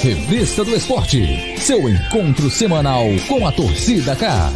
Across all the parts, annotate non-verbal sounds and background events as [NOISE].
Revista do Esporte, seu encontro semanal com a torcida K.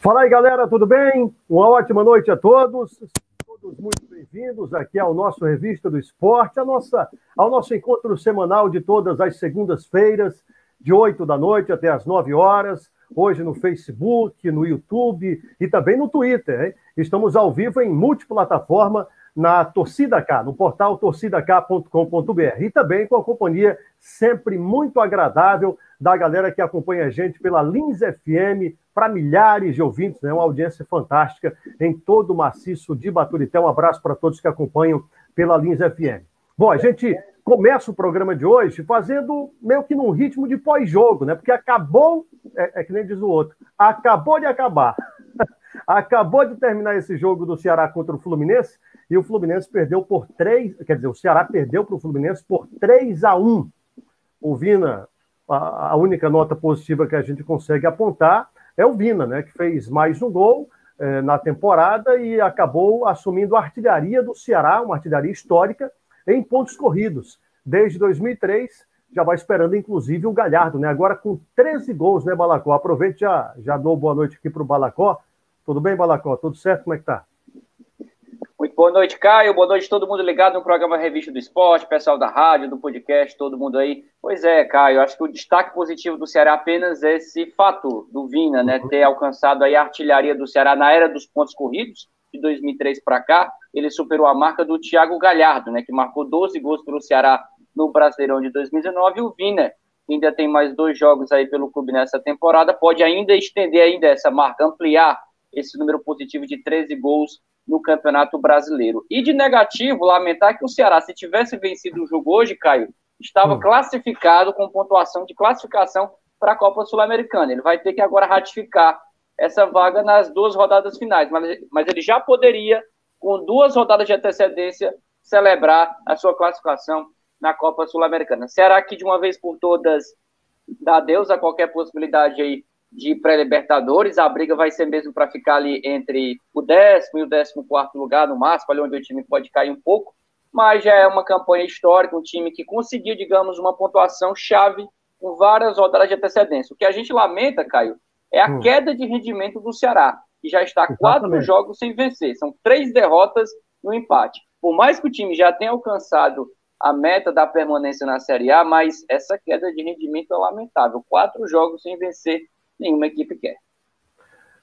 Fala aí, galera, tudo bem? Uma ótima noite a todos. Todos muito bem-vindos aqui ao nosso Revista do Esporte, a nossa, ao nosso encontro semanal de todas as segundas-feiras, de 8 da noite até as 9 horas. Hoje no Facebook, no YouTube e também no Twitter. Hein? Estamos ao vivo em multiplataforma na Torcida K, no portal torcidak.com.br e também com a companhia sempre muito agradável da galera que acompanha a gente pela Lins FM, para milhares de ouvintes, né? uma audiência fantástica em todo o maciço de Baturité. Um abraço para todos que acompanham pela Lins FM. Bom, a gente começa o programa de hoje fazendo meio que num ritmo de pós-jogo, né? Porque acabou, é, é que nem diz o outro, acabou de acabar. [LAUGHS] acabou de terminar esse jogo do Ceará contra o Fluminense e o Fluminense perdeu por 3, quer dizer, o Ceará perdeu para o Fluminense por 3 a 1. O Vina, a, a, única nota positiva que a gente consegue apontar é o Vina, né, que fez mais um gol eh, na temporada e acabou assumindo a artilharia do Ceará, uma artilharia histórica, em pontos corridos. Desde 2003, já vai esperando, inclusive, o Galhardo, né? Agora com 13 gols, né, Balacó? Aproveite já, já dou boa noite aqui para o Balacó. Tudo bem, Balacó? Tudo certo? Como é que tá? Muito boa noite, Caio. Boa noite todo mundo ligado no programa Revista do Esporte, pessoal da rádio, do podcast, todo mundo aí. Pois é, Caio, acho que o destaque positivo do Ceará apenas é esse fato do Vina, né, ter alcançado aí a artilharia do Ceará na era dos pontos corridos, de 2003 para cá. Ele superou a marca do Thiago Galhardo, né, que marcou 12 gols pelo Ceará no Brasileirão de 2019. E o Vina, que ainda tem mais dois jogos aí pelo clube nessa temporada, pode ainda estender ainda essa marca, ampliar esse número positivo de 13 gols no Campeonato Brasileiro. E de negativo, lamentar que o Ceará, se tivesse vencido o jogo hoje, Caio, estava hum. classificado com pontuação de classificação para a Copa Sul-Americana. Ele vai ter que agora ratificar essa vaga nas duas rodadas finais, mas, mas ele já poderia, com duas rodadas de antecedência, celebrar a sua classificação na Copa Sul-Americana. Será que de uma vez por todas dá adeus a qualquer possibilidade aí de pré-libertadores. A briga vai ser mesmo para ficar ali entre o décimo e o décimo quarto lugar, no máximo, ali onde o time pode cair um pouco. Mas já é uma campanha histórica, um time que conseguiu, digamos, uma pontuação chave com várias rodadas de antecedência. O que a gente lamenta, Caio, é a hum. queda de rendimento do Ceará, que já está Exatamente. quatro jogos sem vencer. São três derrotas e um empate. Por mais que o time já tenha alcançado a meta da permanência na Série A, mas essa queda de rendimento é lamentável. Quatro jogos sem vencer nenhuma equipe quer.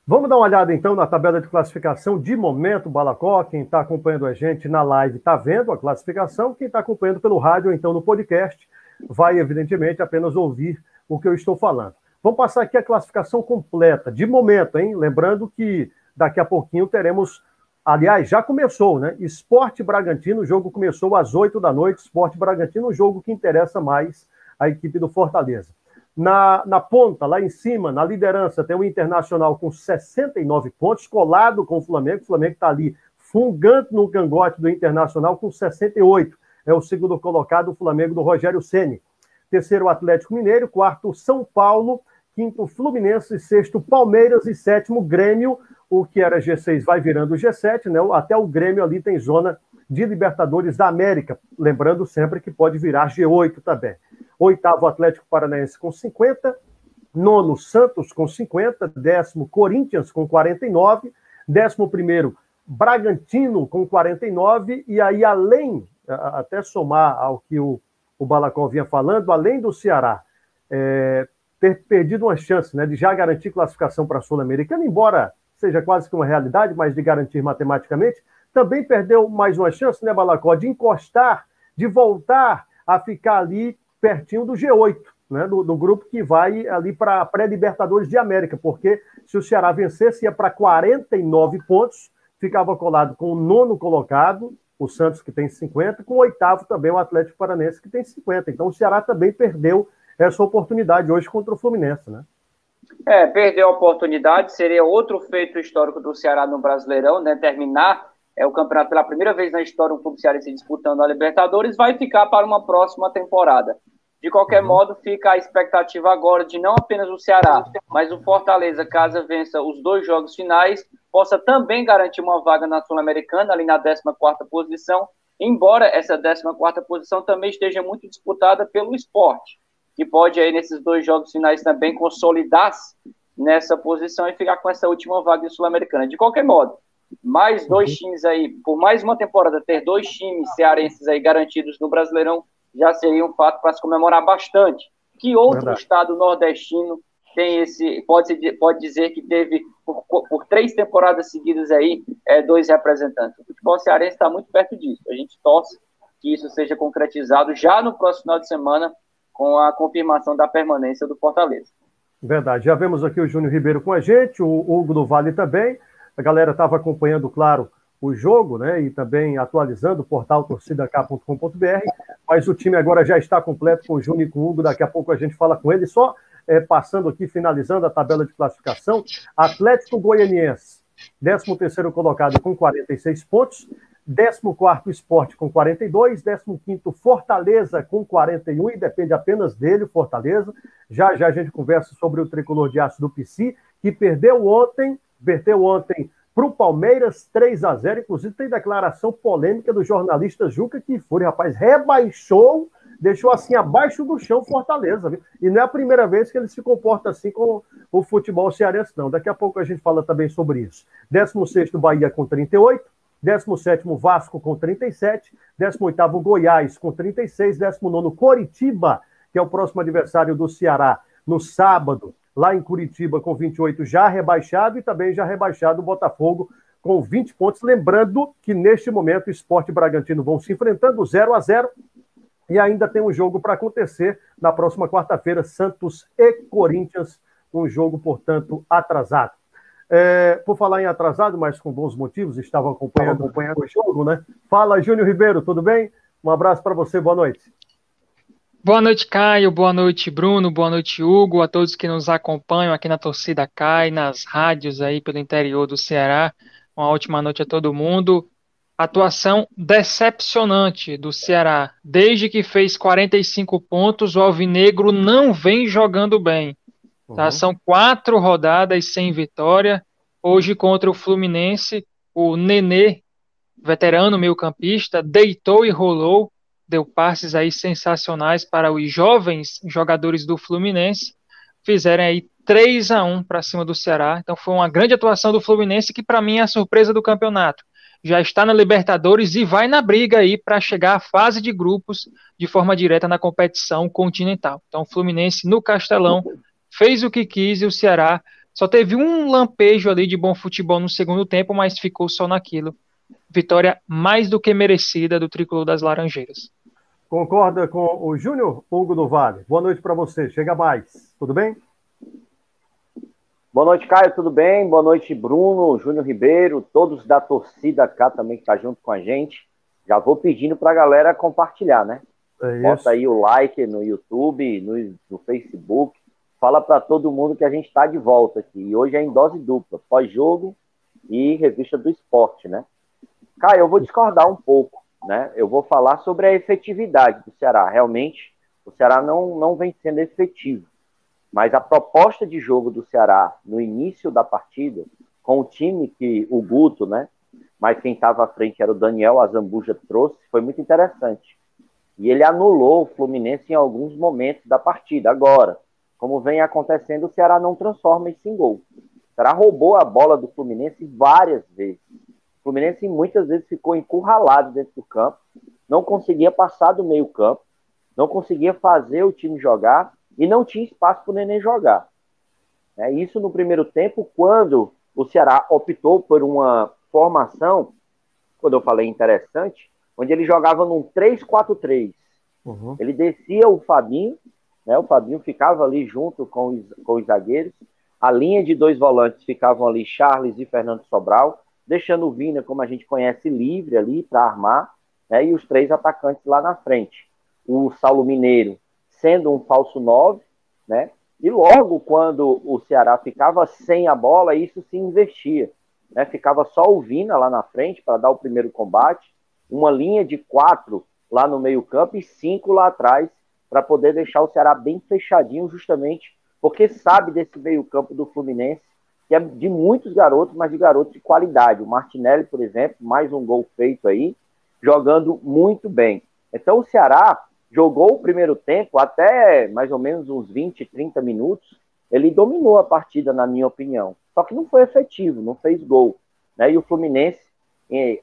Vamos dar uma olhada então na tabela de classificação de momento, Balacó. Quem está acompanhando a gente na live está vendo a classificação. Quem está acompanhando pelo rádio, ou então no podcast, vai evidentemente apenas ouvir o que eu estou falando. Vamos passar aqui a classificação completa, de momento, hein? Lembrando que daqui a pouquinho teremos. Aliás, já começou, né? Esporte Bragantino, o jogo começou às 8 da noite. Esporte Bragantino, o jogo que interessa mais a equipe do Fortaleza. Na, na ponta, lá em cima, na liderança, tem o Internacional com 69 pontos, colado com o Flamengo. O Flamengo está ali fungando no cangote do Internacional com 68. É o segundo colocado, o Flamengo do Rogério Ceni. Terceiro, Atlético Mineiro. Quarto, São Paulo. Quinto, Fluminense. Sexto, Palmeiras. E sétimo, Grêmio. O que era G6 vai virando G7, né? Até o Grêmio ali tem zona de Libertadores da América. Lembrando sempre que pode virar G8 também. Oitavo, Atlético Paranaense com 50. Nono, Santos com 50. Décimo, Corinthians com 49. Décimo primeiro, Bragantino com 49. E aí, além, até somar ao que o, o Balacó vinha falando, além do Ceará é, ter perdido uma chance né, de já garantir classificação para a Sul-Americana, embora seja quase que uma realidade, mas de garantir matematicamente, também perdeu mais uma chance, né, Balacó, de encostar, de voltar a ficar ali pertinho do G8, né, do, do grupo que vai ali para a pré-Libertadores de América, porque se o Ceará vencesse, ia para 49 pontos, ficava colado com o nono colocado, o Santos, que tem 50, com o oitavo também o Atlético Paranense, que tem 50. Então o Ceará também perdeu essa oportunidade hoje contra o Fluminense, né? É, perdeu a oportunidade, seria outro feito histórico do Ceará no Brasileirão, né? Terminar é o campeonato pela primeira vez na história, um clube cearense disputando a Libertadores, vai ficar para uma próxima temporada. De qualquer uhum. modo, fica a expectativa agora de não apenas o Ceará, mas o Fortaleza, caso vença os dois jogos finais, possa também garantir uma vaga na Sul-Americana, ali na 14 posição, embora essa 14 posição também esteja muito disputada pelo esporte, que pode aí nesses dois jogos finais também consolidar-se nessa posição e ficar com essa última vaga sul-americana. De qualquer modo, mais dois uhum. times aí, por mais uma temporada, ter dois times cearenses aí garantidos no Brasileirão já seria um fato para se comemorar bastante. Que outro Verdade. estado nordestino tem esse, pode, pode dizer que teve por, por três temporadas seguidas aí é, dois representantes. O futebol cearense está muito perto disso. A gente torce que isso seja concretizado já no próximo final de semana com a confirmação da permanência do Fortaleza. Verdade. Já vemos aqui o Júnior Ribeiro com a gente, o Hugo do Vale também. A galera estava acompanhando, claro, o jogo, né? E também atualizando o portal torcidak.com.br. Mas o time agora já está completo com o Júnior e com o Hugo. Daqui a pouco a gente fala com ele. Só é, passando aqui, finalizando a tabela de classificação. Atlético Goianiense, 13 terceiro colocado com 46 pontos. 14 Esporte com 42, 15 Fortaleza com 41, e depende apenas dele, Fortaleza. Já já a gente conversa sobre o tricolor de aço do PC, que perdeu ontem, perdeu ontem para o Palmeiras 3 a 0 Inclusive, tem declaração polêmica do jornalista Juca que foi, rapaz, rebaixou, deixou assim abaixo do chão Fortaleza. Viu? E não é a primeira vez que ele se comporta assim com o futebol cearense, não. Daqui a pouco a gente fala também sobre isso. 16 Bahia com 38. 17 Vasco com 37, 18 Goiás com 36, 19 Coritiba, que é o próximo adversário do Ceará, no sábado, lá em Curitiba, com 28, já rebaixado, e também já rebaixado o Botafogo com 20 pontos. Lembrando que neste momento o Esporte e Bragantino vão se enfrentando 0 a 0 e ainda tem um jogo para acontecer na próxima quarta-feira, Santos e Corinthians, um jogo, portanto, atrasado. É, por falar em atrasado, mas com bons motivos, estavam acompanhando, acompanhando o jogo, né? Fala, Júnior Ribeiro, tudo bem? Um abraço para você, boa noite. Boa noite, Caio. Boa noite, Bruno. Boa noite, Hugo. A todos que nos acompanham aqui na torcida CAI, nas rádios aí pelo interior do Ceará. Uma ótima noite a todo mundo. Atuação decepcionante do Ceará. Desde que fez 45 pontos, o Alvinegro não vem jogando bem. Tá? Uhum. São quatro rodadas sem vitória. Hoje, contra o Fluminense, o Nenê, veterano meio-campista, deitou e rolou, deu passes aí sensacionais para os jovens jogadores do Fluminense. Fizeram aí 3 a 1 para cima do Ceará. Então foi uma grande atuação do Fluminense que para mim é a surpresa do campeonato. Já está na Libertadores e vai na briga aí para chegar à fase de grupos de forma direta na competição continental. Então o Fluminense no Castelão fez o que quis e o Ceará só teve um lampejo ali de bom futebol no segundo tempo, mas ficou só naquilo. Vitória mais do que merecida do tricolor das Laranjeiras. Concorda com o Júnior Hugo do Vale? Boa noite para você. Chega mais. Tudo bem? Boa noite, Caio. Tudo bem? Boa noite, Bruno, Júnior Ribeiro, todos da torcida cá também que tá junto com a gente. Já vou pedindo para a galera compartilhar, né? É Bota aí o like no YouTube, no, no Facebook, fala para todo mundo que a gente está de volta aqui. E hoje é em dose dupla, pós-jogo e revista do esporte, né? Caio, eu vou discordar um pouco, né? Eu vou falar sobre a efetividade do Ceará. Realmente, o Ceará não, não vem sendo efetivo. Mas a proposta de jogo do Ceará no início da partida, com o time que o Guto, né? Mas quem estava à frente era o Daniel Azambuja trouxe, foi muito interessante. E ele anulou o Fluminense em alguns momentos da partida. Agora, como vem acontecendo, o Ceará não transforma isso em gol. O Ceará roubou a bola do Fluminense várias vezes. O Fluminense muitas vezes ficou encurralado dentro do campo, não conseguia passar do meio campo, não conseguia fazer o time jogar e não tinha espaço para o Nenê jogar. É isso no primeiro tempo, quando o Ceará optou por uma formação, quando eu falei interessante, onde ele jogava num 3-4-3. Uhum. Ele descia o Fabinho, né? O Fabinho ficava ali junto com os, com os zagueiros. A linha de dois volantes ficavam ali Charles e Fernando Sobral, deixando o Vina, como a gente conhece, livre ali para armar, né? e os três atacantes lá na frente. O Saulo Mineiro sendo um falso 9, né? E logo quando o Ceará ficava sem a bola, isso se investia. Né? Ficava só o Vina lá na frente para dar o primeiro combate, uma linha de quatro lá no meio-campo e cinco lá atrás para poder deixar o Ceará bem fechadinho, justamente porque sabe desse meio-campo do Fluminense, que é de muitos garotos, mas de garotos de qualidade. O Martinelli, por exemplo, mais um gol feito aí, jogando muito bem. Então o Ceará jogou o primeiro tempo até mais ou menos uns 20, 30 minutos, ele dominou a partida, na minha opinião. Só que não foi efetivo, não fez gol. Né? E o Fluminense,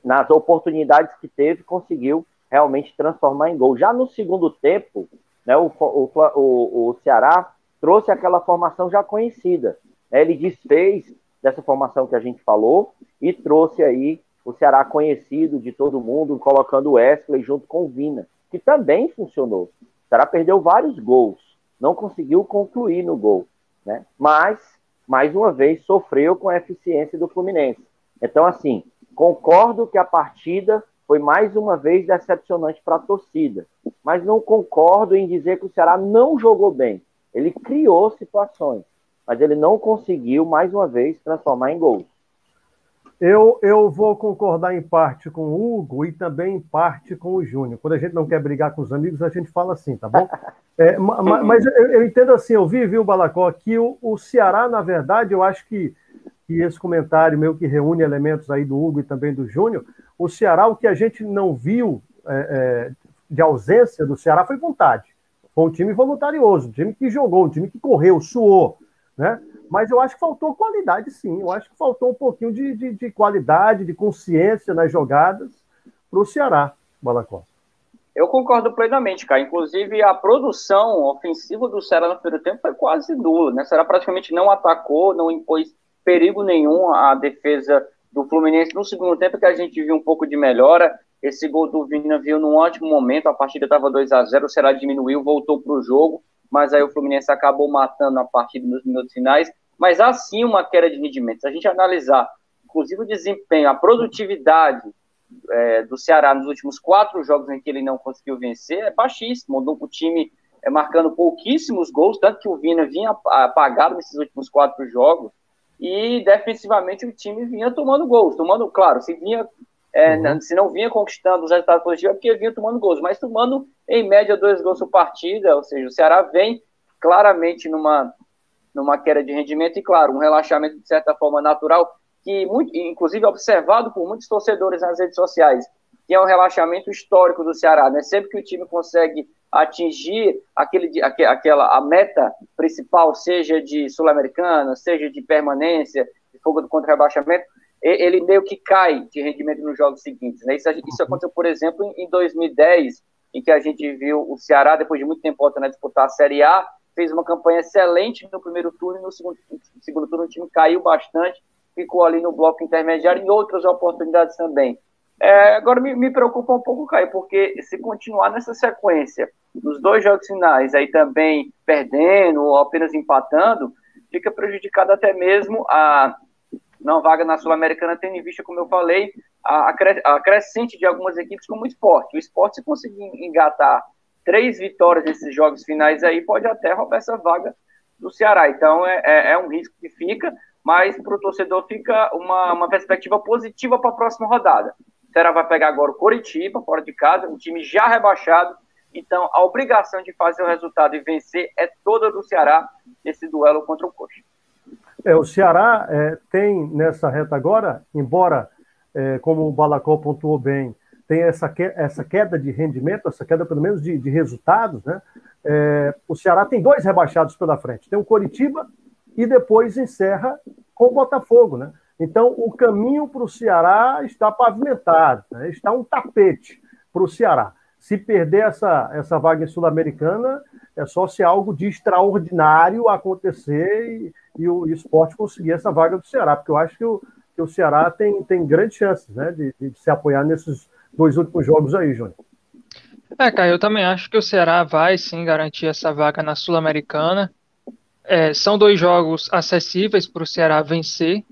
nas oportunidades que teve, conseguiu realmente transformar em gol. Já no segundo tempo, né, o, o, o, o Ceará trouxe aquela formação já conhecida. Ele desfez dessa formação que a gente falou e trouxe aí o Ceará conhecido de todo mundo, colocando o Wesley junto com o Vina que também funcionou. O Ceará perdeu vários gols, não conseguiu concluir no gol, né? Mas, mais uma vez, sofreu com a eficiência do Fluminense. Então, assim, concordo que a partida foi mais uma vez decepcionante para a torcida, mas não concordo em dizer que o Ceará não jogou bem. Ele criou situações, mas ele não conseguiu, mais uma vez, transformar em gols. Eu, eu vou concordar em parte com o Hugo e também em parte com o Júnior. Quando a gente não quer brigar com os amigos, a gente fala assim, tá bom? [LAUGHS] É, mas, mas eu, eu, entendo assim, eu vi, viu, Balacó, que o, o Ceará, na verdade, eu acho que, que esse comentário meu que reúne elementos aí do Hugo e também do Júnior, o Ceará, o que a gente não viu é, é, de ausência do Ceará foi vontade. Foi um time voluntarioso, um time que jogou, um time que correu, suou, né? Mas eu acho que faltou qualidade, sim. Eu acho que faltou um pouquinho de, de, de qualidade, de consciência nas jogadas para o Ceará, Balacó. Eu concordo plenamente, cara. Inclusive, a produção ofensiva do Ceará no primeiro tempo foi quase nula. Né? O Ceará praticamente não atacou, não impôs perigo nenhum à defesa do Fluminense. No segundo tempo, que a gente viu um pouco de melhora. Esse gol do Vina viu num ótimo momento. A partida estava 2 a 0 o Ceará diminuiu, voltou para o jogo. Mas aí o Fluminense acabou matando a partida nos minutos finais mas há sim uma queda de rendimento. Se a gente analisar, inclusive, o desempenho, a produtividade é, do Ceará nos últimos quatro jogos em que ele não conseguiu vencer, é baixíssimo. O time é, marcando pouquíssimos gols, tanto que o Vina vinha apagado nesses últimos quatro jogos, e defensivamente o time vinha tomando gols, tomando, claro, se vinha é, uhum. se não vinha conquistando os resultados positivos, é porque vinha tomando gols, mas tomando em média dois gols por partida, ou seja, o Ceará vem claramente numa numa queda de rendimento e, claro, um relaxamento de certa forma natural, que muito, inclusive observado por muitos torcedores nas redes sociais, que é um relaxamento histórico do Ceará, né? Sempre que o time consegue atingir aquele, aquela a meta principal, seja de sul-americana, seja de permanência, de fogo do contra-rebaixamento, ele meio que cai de rendimento nos jogos seguintes. Né? Isso, isso aconteceu, por exemplo, em 2010, em que a gente viu o Ceará, depois de muito tempo a disputar a Série A, fez uma campanha excelente no primeiro turno e no segundo, no segundo turno o time caiu bastante, ficou ali no bloco intermediário em outras oportunidades também. É, agora me, me, preocupa um pouco, Caio, porque se continuar nessa sequência, nos dois jogos finais, aí também perdendo ou apenas empatando, fica prejudicado até mesmo a não vaga na Sul-Americana, tendo em vista, como eu falei, a, a crescente de algumas equipes como o esporte. O esporte, se conseguir engatar três vitórias nesses jogos finais aí, pode até roubar essa vaga do Ceará. Então é, é, é um risco que fica, mas para o torcedor fica uma, uma perspectiva positiva para a próxima rodada. O Ceará vai pegar agora o Coritiba, fora de casa, um time já rebaixado. Então a obrigação de fazer o resultado e vencer é toda do Ceará nesse duelo contra o Coxa. É, o Ceará é, tem nessa reta agora, embora, é, como o Balacó pontuou bem, tem essa, essa queda de rendimento, essa queda pelo menos de, de resultados, né? É, o Ceará tem dois rebaixados pela frente, tem o Coritiba e depois encerra com o Botafogo, né? Então o caminho para o Ceará está pavimentado, né? está um tapete para o Ceará. Se perder essa, essa vaga sul-americana, é só se algo de extraordinário acontecer e, e o esporte conseguir essa vaga do Ceará, porque eu acho que o, que o Ceará tem, tem grandes chances né, de, de se apoiar nesses dois últimos jogos aí, Júnior. É, Caio, eu também acho que o Ceará vai sim garantir essa vaga na Sul-Americana. É, são dois jogos acessíveis para o Ceará vencer.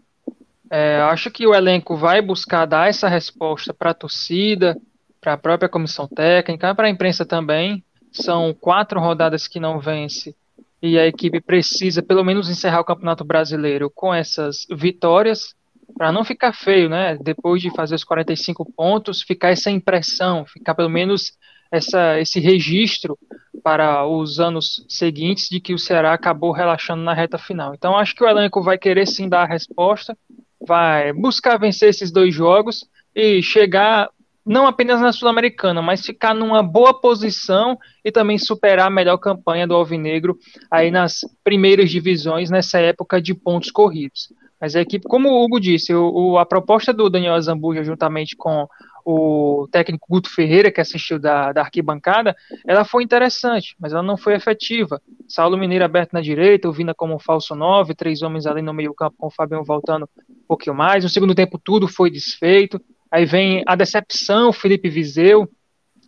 É, acho que o elenco vai buscar dar essa resposta para a torcida, para a própria comissão técnica, para a imprensa também. São quatro rodadas que não vence e a equipe precisa pelo menos encerrar o Campeonato Brasileiro com essas vitórias para não ficar feio, né? Depois de fazer os 45 pontos, ficar essa impressão, ficar pelo menos essa, esse registro para os anos seguintes de que o Ceará acabou relaxando na reta final. Então acho que o elenco vai querer sim dar a resposta, vai buscar vencer esses dois jogos e chegar não apenas na Sul-Americana, mas ficar numa boa posição e também superar a melhor campanha do Alvinegro aí nas primeiras divisões nessa época de pontos corridos. Mas a equipe, como o Hugo disse, o, o, a proposta do Daniel Azambuja, juntamente com o técnico Guto Ferreira, que assistiu da, da arquibancada, ela foi interessante, mas ela não foi efetiva. Saulo Mineiro aberto na direita, o Vina como falso 9, três homens ali no meio campo com o Fabião voltando um pouquinho mais. No segundo tempo tudo foi desfeito. Aí vem a decepção, Felipe Viseu.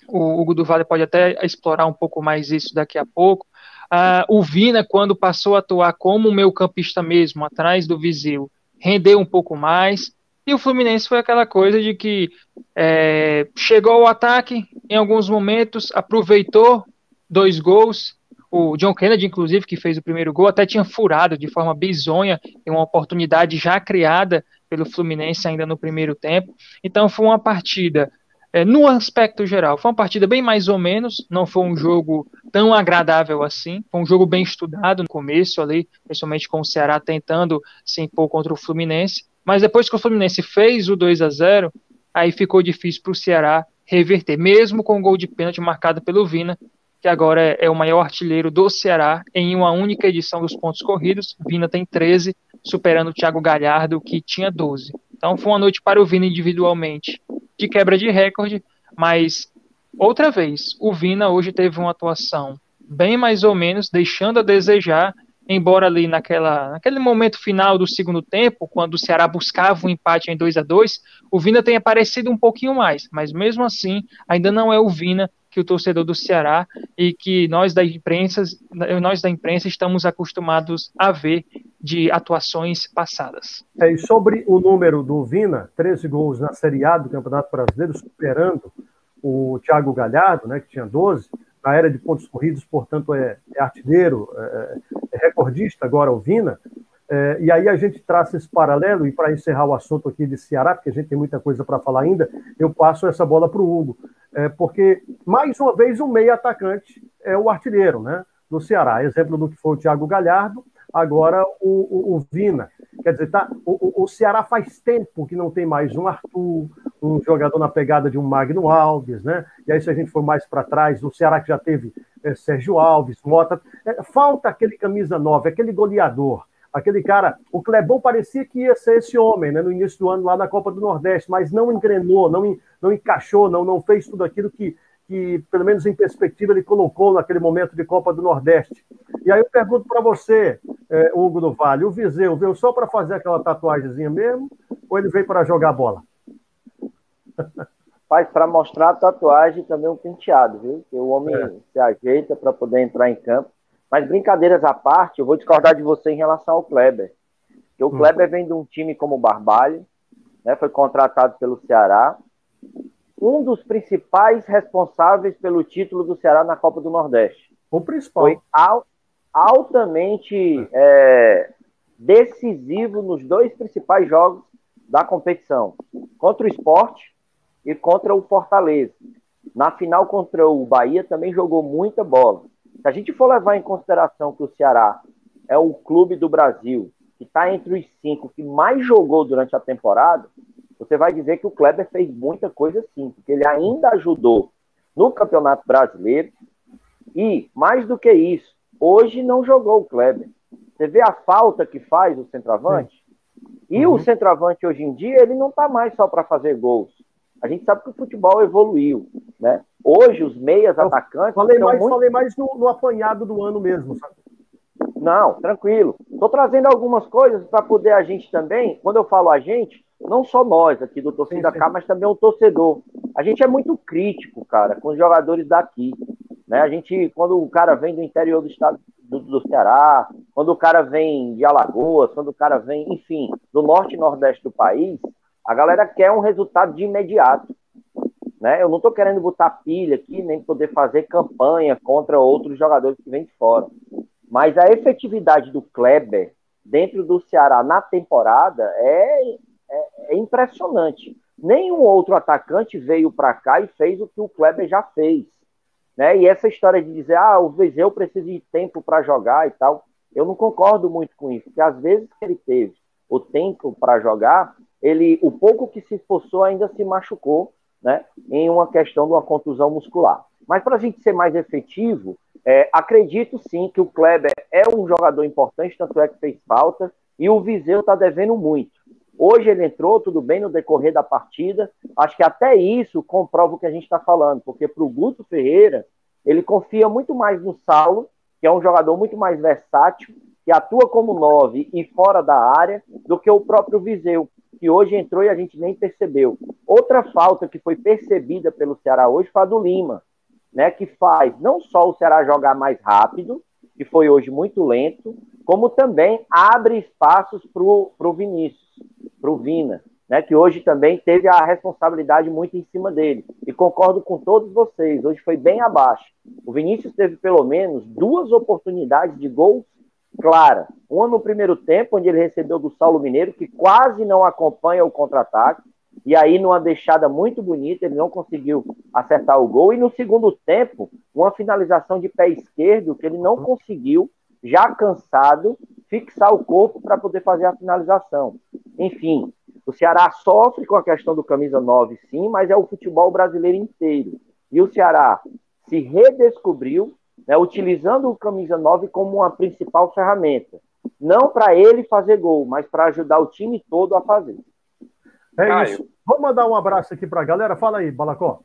O Hugo Vale pode até explorar um pouco mais isso daqui a pouco. Uh, o Vina, quando passou a atuar como meio campista mesmo, atrás do Viseu, rendeu um pouco mais. E o Fluminense foi aquela coisa de que é, chegou ao ataque em alguns momentos, aproveitou dois gols. O John Kennedy, inclusive, que fez o primeiro gol, até tinha furado de forma bizonha em uma oportunidade já criada pelo Fluminense ainda no primeiro tempo. Então foi uma partida é, no aspecto geral, foi uma partida bem mais ou menos, não foi um jogo tão agradável assim, foi um jogo bem estudado no começo ali, principalmente com o Ceará tentando se impor contra o Fluminense, mas depois que o Fluminense fez o 2 a 0 aí ficou difícil para o Ceará reverter, mesmo com o gol de pênalti marcado pelo Vina, que agora é, é o maior artilheiro do Ceará em uma única edição dos pontos corridos, Vina tem 13, superando o Thiago Galhardo, que tinha 12. Então foi uma noite para o Vina individualmente de quebra de recorde, mas outra vez, o Vina hoje teve uma atuação bem mais ou menos, deixando a desejar, embora ali naquela, naquele momento final do segundo tempo, quando o Ceará buscava um empate em 2 a 2 o Vina tem aparecido um pouquinho mais, mas mesmo assim ainda não é o Vina que o torcedor do Ceará e que nós da imprensa, nós da imprensa estamos acostumados a ver de atuações passadas. É, e sobre o número do Vina, 13 gols na Série A do Campeonato Brasileiro, superando o Thiago Galhardo, né, que tinha 12, na era de pontos corridos, portanto, é, é artilheiro, é, é, recordista agora o Vina. É, e aí a gente traça esse paralelo, e para encerrar o assunto aqui de Ceará, porque a gente tem muita coisa para falar ainda, eu passo essa bola para o Hugo. É, porque, mais uma vez, o meio atacante é o artilheiro né, do Ceará. Exemplo do que foi o Thiago Galhardo, agora o, o, o Vina. Quer dizer, tá, o, o, Ceará faz tempo que não tem mais um Arthur, um jogador na pegada de um Magno Alves, né? E aí, se a gente for mais para trás, o Ceará que já teve é, Sérgio Alves, Mota. É, falta aquele camisa 9, aquele goleador. Aquele cara, o Clebão parecia que ia ser esse homem, né, no início do ano lá na Copa do Nordeste, mas não engrenou, não, não encaixou, não, não fez tudo aquilo que, que, pelo menos em perspectiva, ele colocou naquele momento de Copa do Nordeste. E aí eu pergunto para você, é, Hugo do Vale, o Viseu veio só para fazer aquela tatuagemzinha mesmo, ou ele veio para jogar bola? Faz para mostrar a tatuagem também um penteado, viu? Que o homem é. se ajeita para poder entrar em campo. Mas brincadeiras à parte, eu vou discordar de você em relação ao Kleber. Porque o hum. Kleber vem de um time como o Barbalho, né, foi contratado pelo Ceará, um dos principais responsáveis pelo título do Ceará na Copa do Nordeste. O principal. Foi altamente é, decisivo nos dois principais jogos da competição, contra o esporte e contra o Fortaleza. Na final contra o Bahia também jogou muita bola. Se a gente for levar em consideração que o Ceará é o clube do Brasil que está entre os cinco que mais jogou durante a temporada, você vai dizer que o Kleber fez muita coisa sim, porque ele ainda ajudou no Campeonato Brasileiro e, mais do que isso, hoje não jogou o Kleber. Você vê a falta que faz o centroavante? E uhum. o centroavante hoje em dia, ele não está mais só para fazer gols. A gente sabe que o futebol evoluiu, né? Hoje, os meias Eu atacantes. Falei mais, muito... falei mais no, no, apanhado do ano mesmo, sabe? Não, tranquilo. Estou trazendo algumas coisas para poder a gente também, quando eu falo a gente, não só nós aqui do Torcida Cá, mas também o torcedor. A gente é muito crítico, cara, com os jogadores daqui. Né? A gente, quando o cara vem do interior do estado do, do Ceará, quando o cara vem de Alagoas, quando o cara vem, enfim, do norte e nordeste do país, a galera quer um resultado de imediato. Né? Eu não estou querendo botar pilha aqui, nem poder fazer campanha contra outros jogadores que vêm de fora. Mas a efetividade do Kleber dentro do Ceará na temporada é, é, é impressionante. Nenhum outro atacante veio para cá e fez o que o Kleber já fez. Né? E essa história de dizer, ah, o Vezeu precisa de tempo para jogar e tal, eu não concordo muito com isso, porque às vezes que ele teve o tempo para jogar, ele, o pouco que se esforçou ainda se machucou, né, em uma questão de uma contusão muscular. Mas para a gente ser mais efetivo, é, acredito sim que o Kleber é um jogador importante, tanto é que fez falta, e o Viseu está devendo muito. Hoje ele entrou, tudo bem, no decorrer da partida. Acho que até isso comprova o que a gente está falando, porque para o Guto Ferreira, ele confia muito mais no Saulo, que é um jogador muito mais versátil, que atua como nove e fora da área, do que o próprio Viseu, que hoje entrou e a gente nem percebeu. Outra falta que foi percebida pelo Ceará hoje foi a do Lima, né, que faz não só o Ceará jogar mais rápido, que foi hoje muito lento, como também abre espaços para o Vinícius, para o Vina, né, que hoje também teve a responsabilidade muito em cima dele. E concordo com todos vocês, hoje foi bem abaixo. O Vinícius teve pelo menos duas oportunidades de gol clara. Uma no primeiro tempo, onde ele recebeu do Saulo Mineiro, que quase não acompanha o contra-ataque, e aí, numa deixada muito bonita, ele não conseguiu acertar o gol. E no segundo tempo, uma finalização de pé esquerdo que ele não conseguiu, já cansado, fixar o corpo para poder fazer a finalização. Enfim, o Ceará sofre com a questão do camisa 9, sim, mas é o futebol brasileiro inteiro. E o Ceará se redescobriu, né, utilizando o camisa 9 como uma principal ferramenta. Não para ele fazer gol, mas para ajudar o time todo a fazer. É Caio. isso. Vamos mandar um abraço aqui para a galera. Fala aí, Balacó.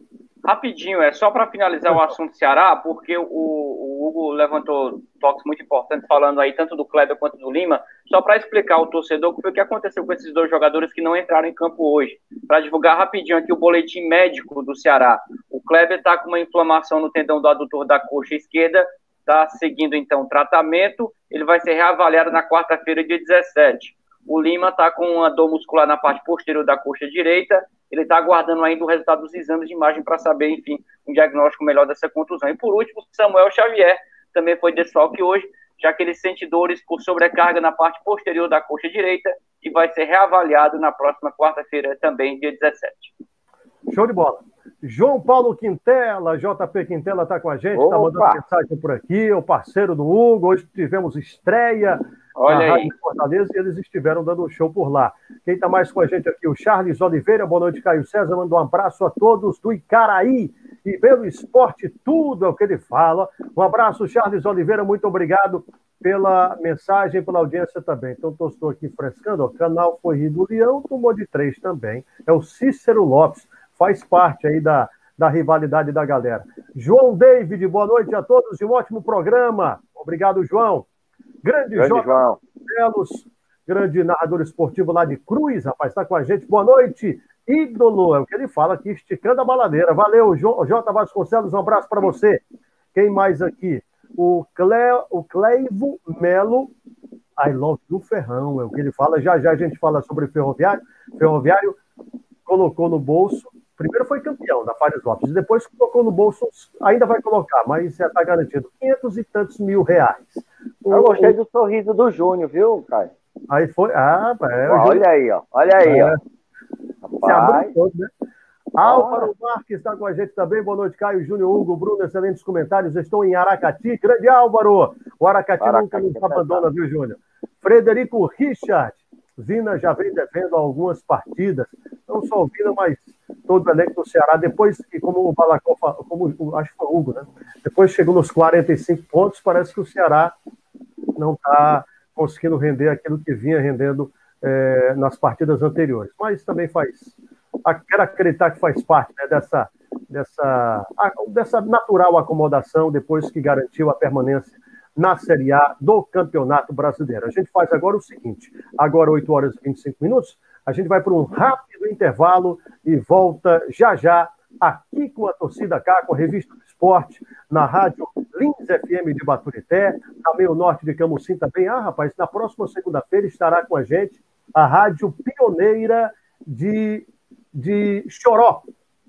Rapidinho, é só para finalizar o assunto Ceará, porque o, o, Hugo levantou toques muito importantes falando aí tanto do Kleber quanto do Lima, só para explicar ao torcedor o que aconteceu com esses dois jogadores que não entraram em campo hoje. Para divulgar rapidinho aqui o boletim médico do Ceará. O Kleber está com uma inflamação no tendão do adutor da coxa esquerda, está seguindo então tratamento, ele vai ser reavaliado na quarta-feira, dia 17. O Lima está com uma dor muscular na parte posterior da coxa direita. Ele está aguardando ainda o resultado dos exames de imagem para saber, enfim, um diagnóstico melhor dessa contusão. E por último, Samuel Xavier também foi desfalque hoje, já que ele sente dores por sobrecarga na parte posterior da coxa direita e vai ser reavaliado na próxima quarta-feira, também, dia 17. Show de bola. João Paulo Quintela, JP Quintela está com a gente, está mandando mensagem por aqui, o parceiro do Hugo. Hoje tivemos estreia Olha na Rádio Fortaleza e eles estiveram dando um show por lá. Quem está mais com a gente aqui? O Charles Oliveira, boa noite, Caio César. Manda um abraço a todos do Icaraí e pelo esporte, tudo é o que ele fala. Um abraço, Charles Oliveira, muito obrigado pela mensagem, pela audiência também. Então, estou aqui frescando. O canal foi do Leão, tomou de três também. É o Cícero Lopes faz parte aí da, da rivalidade da galera. João David, boa noite a todos e um ótimo programa. Obrigado, João. Grande, grande João. Belos, grande narrador esportivo lá de Cruz, rapaz, está com a gente. Boa noite, ídolo, é o que ele fala aqui, esticando a baladeira. Valeu, Jota Vasconcelos, um abraço para você. Quem mais aqui? O, Cle... o Cleivo Melo, I love you, Ferrão, é o que ele fala. Já já a gente fala sobre ferroviário. Ferroviário colocou no bolso Primeiro foi campeão da Fares Lopes, depois colocou no bolso, ainda vai colocar, mas já está garantido 500 e tantos mil reais. Eu gostei do sorriso do Júnior, viu, Caio? Aí foi. Ah, é, olha aí, ó. Olha aí, é. ó. Se abriu todo, né? Álvaro Marques está com a gente também. Boa noite, Caio, Júnior, Hugo, Bruno. Excelentes comentários. Estou em Aracati. Grande Álvaro. O Aracati, Aracati nunca nos é abandona, viu, Júnior? Frederico Richard. Vina já vem devendo algumas partidas. Não só o Vina, mas todo o elenco do Ceará, depois que, como o Balacó, como acho que foi o Hugo, né? Depois chegou nos 45 pontos, parece que o Ceará não está conseguindo render aquilo que vinha rendendo é, nas partidas anteriores. Mas também faz. Quero acreditar que faz parte né, dessa, dessa, dessa natural acomodação depois que garantiu a permanência na Série A do Campeonato Brasileiro. A gente faz agora o seguinte: agora 8 horas e 25 minutos, a gente vai para um rápido intervalo e volta já já aqui com a Torcida Cá, com a Revista do Esporte, na rádio Lins FM de Baturité, na Meio Norte de Camusim também. Ah, rapaz, na próxima segunda-feira estará com a gente a rádio pioneira de, de Choró.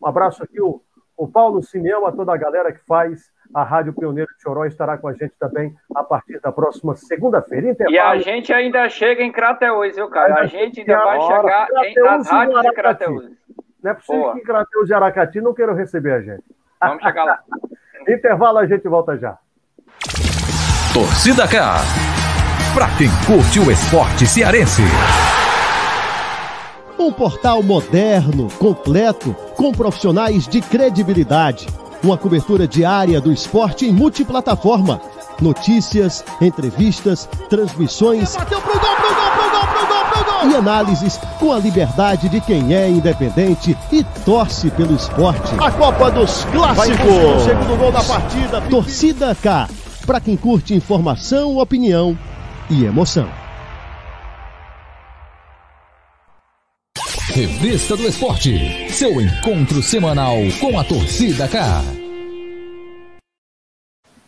Um abraço aqui, o, o Paulo Simeão, a toda a galera que faz a Rádio Pioneiro de Choró estará com a gente também a partir da próxima segunda-feira. E a gente ainda chega em Crateús, viu, cara? A gente ainda vai chegar em, nas rádios de Crateús. Não é possível Boa. que em Crateús e Aracati não queiram receber a gente. Vamos chegar lá. [LAUGHS] Intervalo, a gente volta já. Torcida K. Pra quem curte o esporte cearense. Um portal moderno, completo com profissionais de credibilidade. Uma cobertura diária do esporte em multiplataforma. Notícias, entrevistas, transmissões. Bateu pro gol, pro gol, pro gol, pro gol, pro gol. E análises com a liberdade de quem é independente e torce pelo esporte. A Copa dos Clássicos. O segundo gol da partida. Torcida K. Para quem curte informação, opinião e emoção. Revista do Esporte, seu encontro semanal com a torcida K.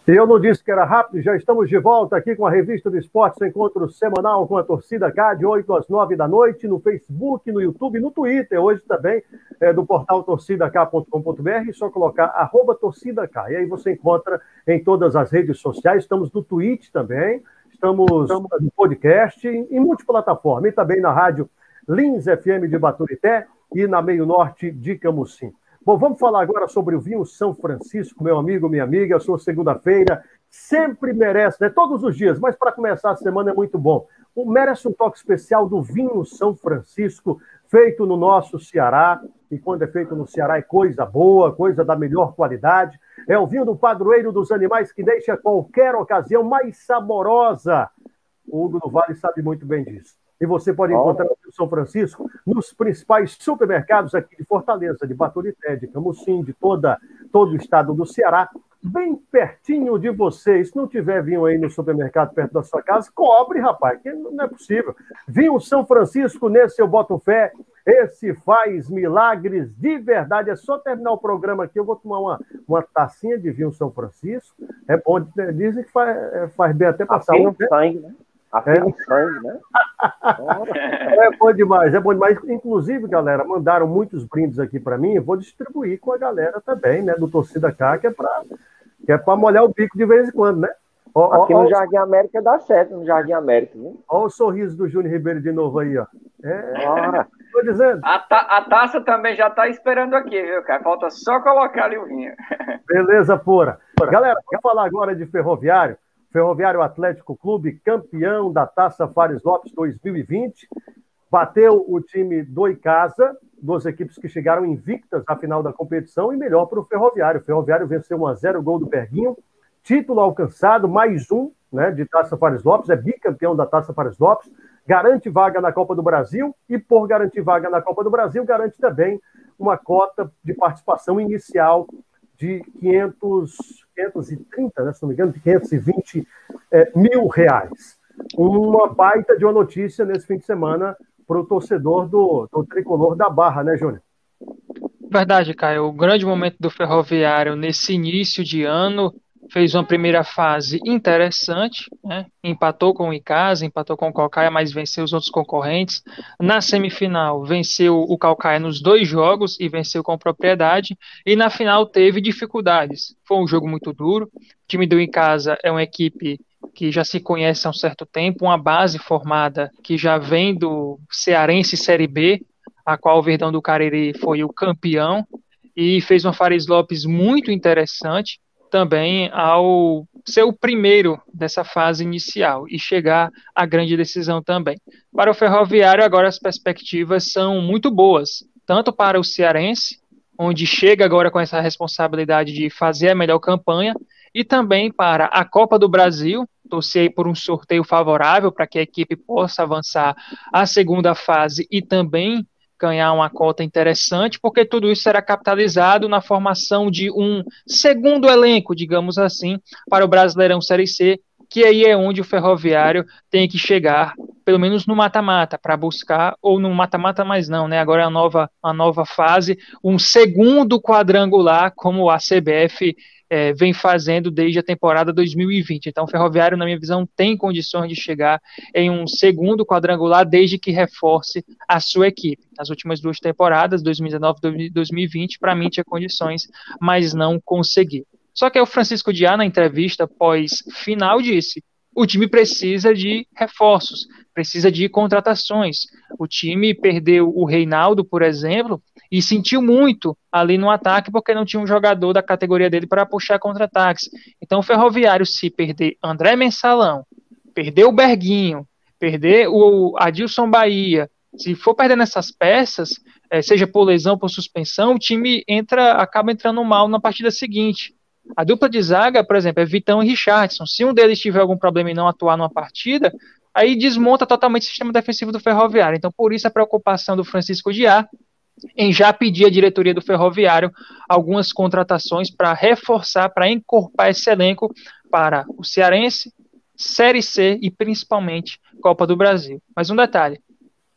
Eu não disse que era rápido, já estamos de volta aqui com a Revista do Esporte, seu encontro semanal com a torcida K, de 8 às 9 da noite, no Facebook, no YouTube, no Twitter, hoje também, é, do portal torcidak.com.br, só colocar arroba torcida K. E aí você encontra em todas as redes sociais, estamos no Twitch também, estamos, estamos no podcast, em, em multiplataforma, e também na rádio Lins FM de Baturité e na Meio Norte de Camusim. Bom, vamos falar agora sobre o vinho São Francisco, meu amigo, minha amiga. A sua segunda-feira sempre merece, né? Todos os dias, mas para começar a semana é muito bom. Merece um toque especial do vinho São Francisco, feito no nosso Ceará. E quando é feito no Ceará é coisa boa, coisa da melhor qualidade. É o vinho do padroeiro dos animais que deixa qualquer ocasião mais saborosa. O Hugo do Vale sabe muito bem disso. E você pode encontrar o São Francisco nos principais supermercados aqui de Fortaleza, de Baturité, de Camusim, de toda, todo o estado do Ceará, bem pertinho de você. Se não tiver vinho aí no supermercado perto da sua casa, cobre, rapaz, que não é possível. Vinho São Francisco, nesse eu boto fé. Esse faz milagres de verdade. É só terminar o programa aqui, eu vou tomar uma, uma tacinha de vinho São Francisco. É bom, dizem que faz, é, faz bem até para saúde. Né? Sangue, né? Afina é. sangue, né? é bom demais, é bom demais. Inclusive, galera, mandaram muitos brindes aqui para mim. Eu vou distribuir com a galera também, né? Do Torcida K, que é para que é molhar o bico de vez em quando, né? Ó, aqui ó, no ó, Jardim América dá certo, no Jardim América. Viu? Olha o sorriso do Júnior Ribeiro de novo aí, ó. É, tô dizendo. A, ta, a, taça também já tá esperando aqui, viu, cara? Falta só colocar ali o vinho. Beleza, pura. Galera, vamos falar agora de ferroviário. Ferroviário Atlético Clube, campeão da Taça Fares Lopes 2020. Bateu o time do Icasa, duas equipes que chegaram invictas à final da competição, e melhor para o Ferroviário. O Ferroviário venceu 1 a 0 gol do Perguinho. Título alcançado, mais um né, de Taça Fares Lopes, é bicampeão da Taça Fares Lopes, garante vaga na Copa do Brasil e, por garantir vaga na Copa do Brasil, garante também uma cota de participação inicial de 500, 530, né, se não me engano, de 520 é, mil reais. Uma baita de uma notícia nesse fim de semana para o torcedor do, do tricolor da Barra, né, Júnior? Verdade, Caio. O grande momento do Ferroviário nesse início de ano fez uma primeira fase interessante, né? empatou com o Icasa, empatou com o Calcaia, mas venceu os outros concorrentes. Na semifinal, venceu o Calcaia nos dois jogos e venceu com propriedade. E na final teve dificuldades. Foi um jogo muito duro. O time do Icasa é uma equipe que já se conhece há um certo tempo, uma base formada que já vem do Cearense Série B, a qual o Verdão do Cariri foi o campeão, e fez uma Fares Lopes muito interessante também ao ser o primeiro dessa fase inicial e chegar à grande decisão também. Para o Ferroviário, agora as perspectivas são muito boas, tanto para o Cearense, onde chega agora com essa responsabilidade de fazer a melhor campanha, e também para a Copa do Brasil, torcer por um sorteio favorável para que a equipe possa avançar à segunda fase e também ganhar uma cota interessante, porque tudo isso será capitalizado na formação de um segundo elenco, digamos assim, para o Brasileirão Série C, que aí é onde o Ferroviário tem que chegar, pelo menos no mata-mata, para buscar, ou no mata-mata mais não, né? Agora é a nova, a nova fase, um segundo quadrangular, como a CBF é, vem fazendo desde a temporada 2020. Então, o Ferroviário, na minha visão, tem condições de chegar em um segundo quadrangular desde que reforce a sua equipe. Nas últimas duas temporadas, 2019 e 2020, para mim tinha condições, mas não conseguiu. Só que o Francisco Diá, na entrevista pós-final, disse: o time precisa de reforços, precisa de contratações. O time perdeu o Reinaldo, por exemplo, e sentiu muito ali no ataque porque não tinha um jogador da categoria dele para puxar contra-ataques. Então, o Ferroviário, se perder André Mensalão, perder o Berguinho, perder o Adilson Bahia, se for perdendo essas peças, é, seja por lesão, por suspensão, o time entra, acaba entrando mal na partida seguinte. A dupla de zaga, por exemplo, é Vitão e Richardson. Se um deles tiver algum problema e não atuar numa partida, aí desmonta totalmente o sistema defensivo do Ferroviário. Então, por isso a preocupação do Francisco Diá em já pedir à diretoria do Ferroviário algumas contratações para reforçar, para encorpar esse elenco para o Cearense, Série C e principalmente Copa do Brasil. Mas um detalhe: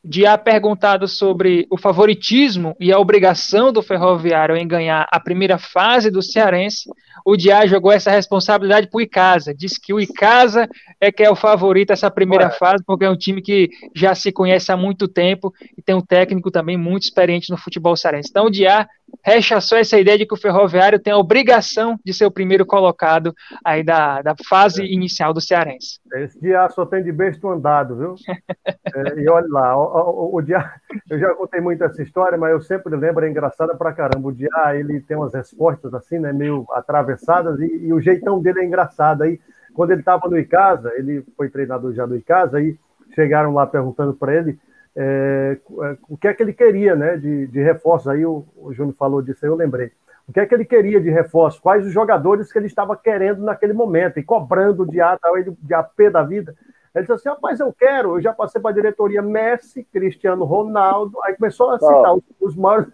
Diá perguntado sobre o favoritismo e a obrigação do Ferroviário em ganhar a primeira fase do Cearense, o Diá jogou essa responsabilidade para o Icasa. Diz que o Icasa é que é o favorito essa primeira fase, porque é um time que já se conhece há muito tempo e tem um técnico também muito experiente no futebol cearense. Então o Diá rechaçou essa ideia de que o Ferroviário tem a obrigação de ser o primeiro colocado aí da, da fase é. inicial do Cearense. Esse dia só tem de besta andado, viu? [LAUGHS] é, e olha lá, o, o, o, dia, eu já contei muito essa história, mas eu sempre lembro, é engraçada pra caramba. O dia ele tem umas respostas assim, né, meio atravessadas, e, e o jeitão dele é engraçado. Aí, quando ele estava no Icasa, ele foi treinador já no Icasa, aí chegaram lá perguntando para ele é, é, o que é que ele queria né, de, de reforços. Aí o, o Júnior falou disso, aí eu lembrei. O que é que ele queria de reforço? Quais os jogadores que ele estava querendo naquele momento e cobrando de A, de AP da vida. Ele disse assim: rapaz, eu quero, eu já passei para a diretoria Messi, Cristiano Ronaldo, aí começou a citar os, os maiores.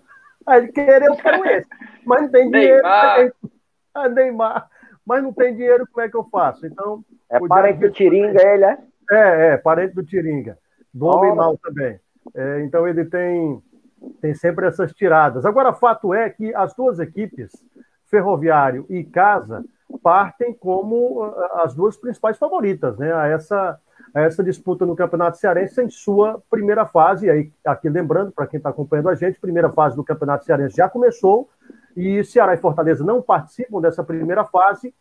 Aí ele querer, eu quero esse. Mas não tem [LAUGHS] dinheiro. Neymar. [LAUGHS] Ah, Neymar. Mas não tem dinheiro, como é que eu faço? Então. É parente do Tiringa, ele, é? É, é, parente do Tiringa do homem mal também. É, então ele tem, tem sempre essas tiradas. Agora, fato é que as duas equipes, Ferroviário e Casa, partem como ah, as duas principais favoritas né, a, essa, a essa disputa no Campeonato Cearense em sua primeira fase. E aí, aqui lembrando, para quem está acompanhando a gente, primeira fase do Campeonato Cearense já começou e Ceará e Fortaleza não participam dessa primeira fase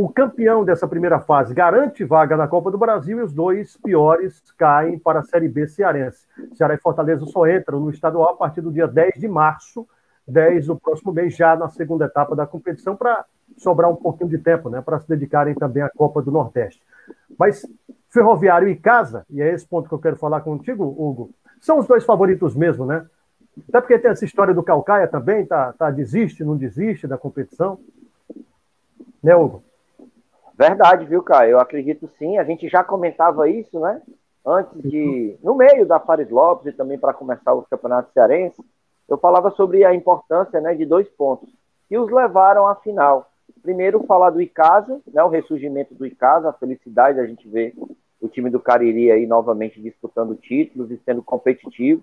o campeão dessa primeira fase garante vaga na Copa do Brasil e os dois piores caem para a Série B cearense. Ceará e Fortaleza só entram no estadual a partir do dia 10 de março, 10 do próximo mês, já na segunda etapa da competição, para sobrar um pouquinho de tempo, né, para se dedicarem também à Copa do Nordeste. Mas Ferroviário e Casa, e é esse ponto que eu quero falar contigo, Hugo, são os dois favoritos mesmo, né? Até porque tem essa história do Calcaia também, tá, tá desiste, não desiste da competição. Né, Hugo? Verdade, viu, Caio? Eu acredito sim. A gente já comentava isso, né? Antes de. No meio da Fares Lopes e também para começar o Campeonato Cearense, eu falava sobre a importância né, de dois pontos que os levaram à final. Primeiro, falar do Icasa, né, o ressurgimento do Icasa, a felicidade a gente ver o time do Cariri aí novamente disputando títulos e sendo competitivo,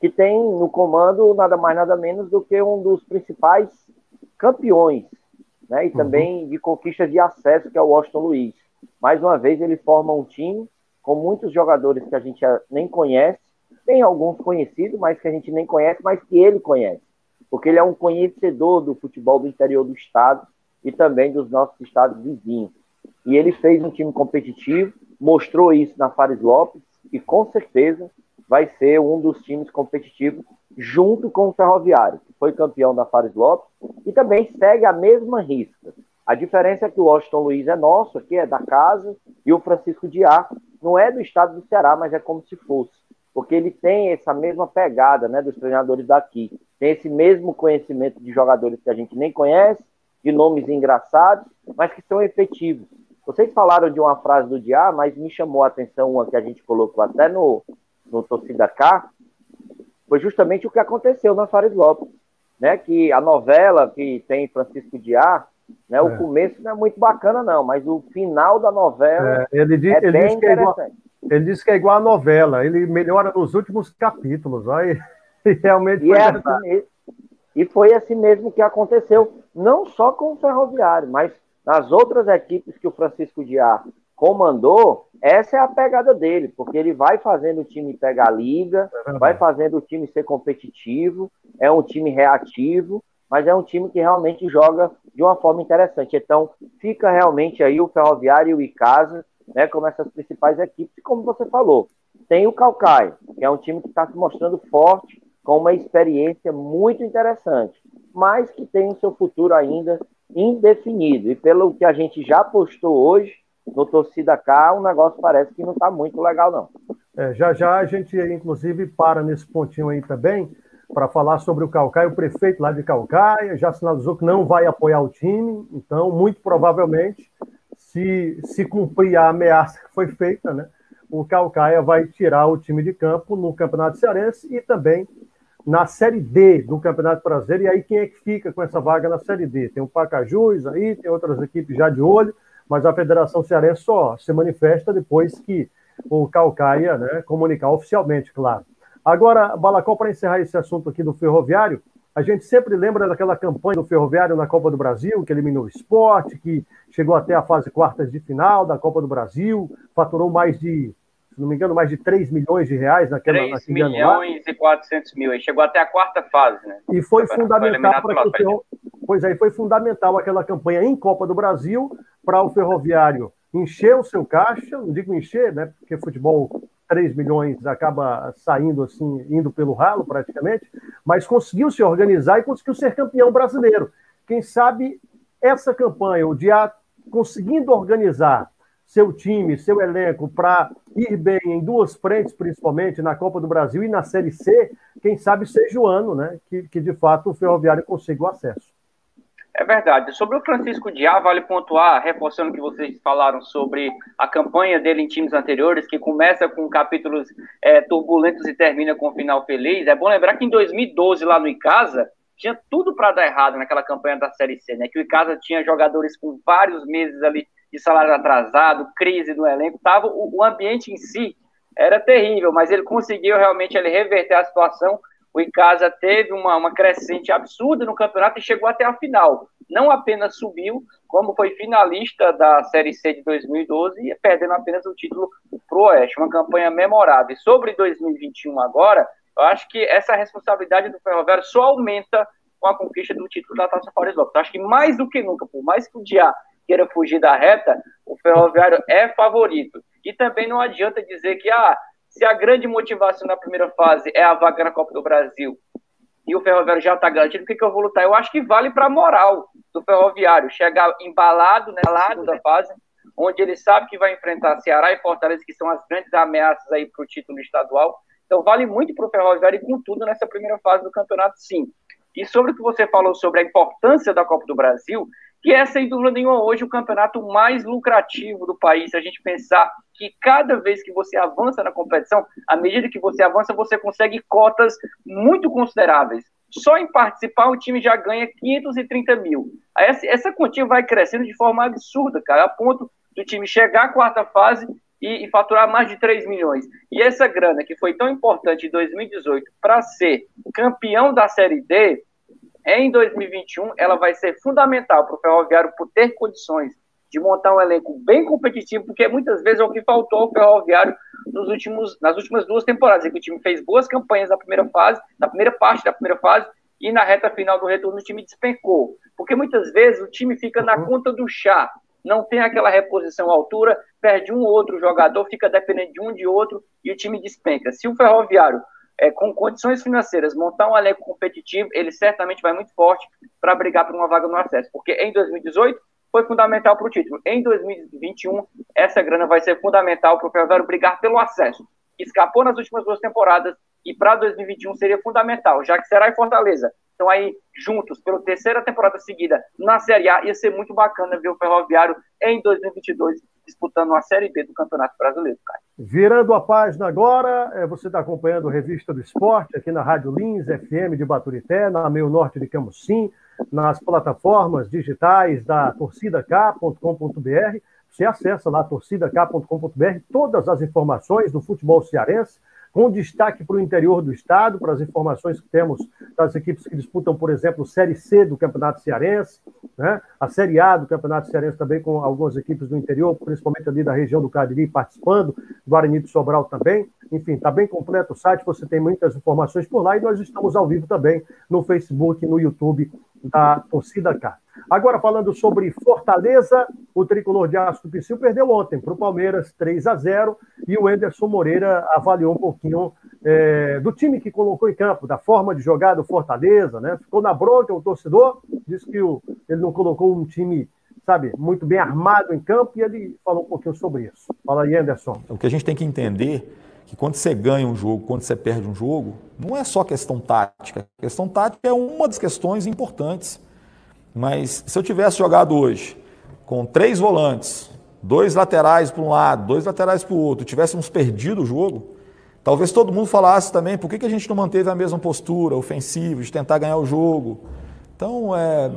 que tem no comando nada mais nada menos do que um dos principais campeões né? E uhum. também de conquista de acesso, que é o Washington Luiz. Mais uma vez, ele forma um time com muitos jogadores que a gente nem conhece, tem alguns conhecidos, mas que a gente nem conhece, mas que ele conhece. Porque ele é um conhecedor do futebol do interior do estado e também dos nossos estados vizinhos. E ele fez um time competitivo, mostrou isso na Fares Lopes e com certeza vai ser um dos times competitivos junto com o Ferroviário, que foi campeão da Fares Lopes e também segue a mesma risca. A diferença é que o Washington Luiz é nosso, aqui é da casa, e o Francisco Diá não é do estado do Ceará, mas é como se fosse. Porque ele tem essa mesma pegada né, dos treinadores daqui. Tem esse mesmo conhecimento de jogadores que a gente nem conhece, de nomes engraçados, mas que são efetivos. Vocês falaram de uma frase do Diá, mas me chamou a atenção uma que a gente colocou até no, no Torcida K, foi justamente o que aconteceu na Fares Lopes né? Que a novela que tem Francisco Diá, né? O é. começo não é muito bacana, não, mas o final da novela é, ele diz, é ele bem diz que é igual, ele diz que é igual a novela, ele melhora nos últimos capítulos, aí [LAUGHS] realmente e, é assim, e foi assim mesmo que aconteceu, não só com o Ferroviário, mas nas outras equipes que o Francisco Diá comandou, essa é a pegada dele, porque ele vai fazendo o time pegar a liga, é vai fazendo o time ser competitivo, é um time reativo, mas é um time que realmente joga de uma forma interessante. Então, fica realmente aí o Ferroviário e o Icasa, né, como essas principais equipes, como você falou. Tem o Calcaia, que é um time que está se mostrando forte, com uma experiência muito interessante, mas que tem o seu futuro ainda indefinido. E pelo que a gente já postou hoje, no Torcida K, o negócio parece que não está muito legal, não. É, já já a gente, inclusive, para nesse pontinho aí também, para falar sobre o Calcaia. O prefeito lá de Calcaia já sinalizou que não vai apoiar o time, então, muito provavelmente, se, se cumprir a ameaça que foi feita, né, o Calcaia vai tirar o time de campo no Campeonato Cearense e também na Série D do Campeonato Brasileiro. E aí, quem é que fica com essa vaga na Série D? Tem o Pacajus aí, tem outras equipes já de olho, mas a Federação Cearense só se manifesta depois que o Calcaia né, comunicar oficialmente, claro. Agora, Balacó, para encerrar esse assunto aqui do ferroviário, a gente sempre lembra daquela campanha do Ferroviário na Copa do Brasil, que eliminou o esporte, que chegou até a fase quartas de final da Copa do Brasil, faturou mais de se não me engano, mais de 3 milhões de reais naquela 3 naquele milhões e 400 mil, aí chegou até a quarta fase, né? E foi fundamental para que o Ferro... Pois aí, foi fundamental aquela campanha em Copa do Brasil para o Ferroviário encher o seu caixa, não digo encher, né? Porque futebol 3 milhões acaba saindo assim, indo pelo ralo praticamente, mas conseguiu se organizar e conseguiu ser campeão brasileiro. Quem sabe essa campanha, o dia conseguindo organizar seu time, seu elenco para ir bem em duas frentes, principalmente na Copa do Brasil e na Série C, quem sabe seja o ano, né? Que, que de fato o Ferroviário consiga o acesso. É verdade. Sobre o Francisco Diá, vale pontuar, reforçando o que vocês falaram sobre a campanha dele em times anteriores, que começa com capítulos é, turbulentos e termina com um final feliz. É bom lembrar que em 2012, lá no Icasa, tinha tudo para dar errado naquela campanha da Série C, né? Que o Icasa tinha jogadores com vários meses ali de salário atrasado, crise no elenco, tava, o, o ambiente em si era terrível, mas ele conseguiu realmente ele reverter a situação. O Icasa teve uma, uma crescente absurda no campeonato e chegou até a final. Não apenas subiu, como foi finalista da Série C de 2012 e perdendo apenas o título para o Oeste. Uma campanha memorável. E sobre 2021 agora, eu acho que essa responsabilidade do Ferroviário só aumenta com a conquista do título da Taça Fares Lopes. Acho que mais do que nunca, por mais que o Dia queira fugir da reta, o Ferroviário é favorito. E também não adianta dizer que ah, se a grande motivação na primeira fase é a vaga na Copa do Brasil e o Ferroviário já está garantido, por que, que eu vou lutar? Eu acho que vale para a moral do Ferroviário chegar embalado né, segunda fase, onde ele sabe que vai enfrentar Ceará e Fortaleza, que são as grandes ameaças aí para o título estadual. Então vale muito para o Ferroviário e com tudo nessa primeira fase do campeonato, sim. E sobre o que você falou sobre a importância da Copa do Brasil, que é, sem dúvida nenhuma, hoje o campeonato mais lucrativo do país. Se a gente pensar que cada vez que você avança na competição, à medida que você avança, você consegue cotas muito consideráveis. Só em participar, o time já ganha 530 mil. Essa, essa quantia vai crescendo de forma absurda, cara, a ponto do time chegar à quarta fase e, e, faturar mais de 3 milhões. E essa grana que foi tão importante em 2018 para ser campeão da Série D, em 2021, ela vai ser fundamental para o Ferroviário por ter condições de montar um elenco bem competitivo, porque muitas vezes é o que faltou ao Ferroviário nos últimos, nas últimas duas temporadas, em que o time fez boas campanhas na primeira fase, na primeira parte da primeira fase, e na reta final do retorno o time despencou. Porque muitas vezes o time fica na uhum. conta do chá, não tem aquela reposição à altura, perde um ou outro jogador, fica dependendo de um de outro e o time despenca. Se o Ferroviário é, com condições financeiras, montar um elenco competitivo, ele certamente vai muito forte para brigar por uma vaga no acesso. Porque em 2018 foi fundamental para o título. Em 2021, essa grana vai ser fundamental para o Ferroviário brigar pelo acesso. Escapou nas últimas duas temporadas e para 2021 seria fundamental, já que será em Fortaleza. Então aí, juntos, pela terceira temporada seguida na Série A, ia ser muito bacana ver o Ferroviário em 2022 disputando a Série B do Campeonato Brasileiro, cara. Virando a página agora, é, você está acompanhando a Revista do Esporte aqui na Rádio Lins FM de Baturité, na Meio Norte de Camusim, nas plataformas digitais da torcidak.com.br. Você acessa lá torcidak.com.br todas as informações do futebol cearense, com destaque para o interior do estado, para as informações que temos das equipes que disputam, por exemplo, Série C do Campeonato Cearense, né? a Série A do Campeonato Cearense também, com algumas equipes do interior, principalmente ali da região do Cariri, participando, Guarani de Sobral também. Enfim, está bem completo o site, você tem muitas informações por lá e nós estamos ao vivo também no Facebook, no YouTube da Torcida K. Agora, falando sobre Fortaleza, o tricolor de Aço do Piscil perdeu ontem para o Palmeiras 3 a 0 e o Enderson Moreira avaliou um pouquinho é, do time que colocou em campo, da forma de jogar do Fortaleza, né? Ficou na bronca o torcedor, disse que o, ele não colocou um time, sabe, muito bem armado em campo e ele falou um pouquinho sobre isso. Fala aí, Anderson. O que a gente tem que entender que quando você ganha um jogo, quando você perde um jogo, não é só questão tática. A questão tática é uma das questões importantes. Mas se eu tivesse jogado hoje com três volantes, dois laterais para um lado, dois laterais para o outro, tivéssemos perdido o jogo, talvez todo mundo falasse também por que, que a gente não manteve a mesma postura ofensiva, de tentar ganhar o jogo. Então é,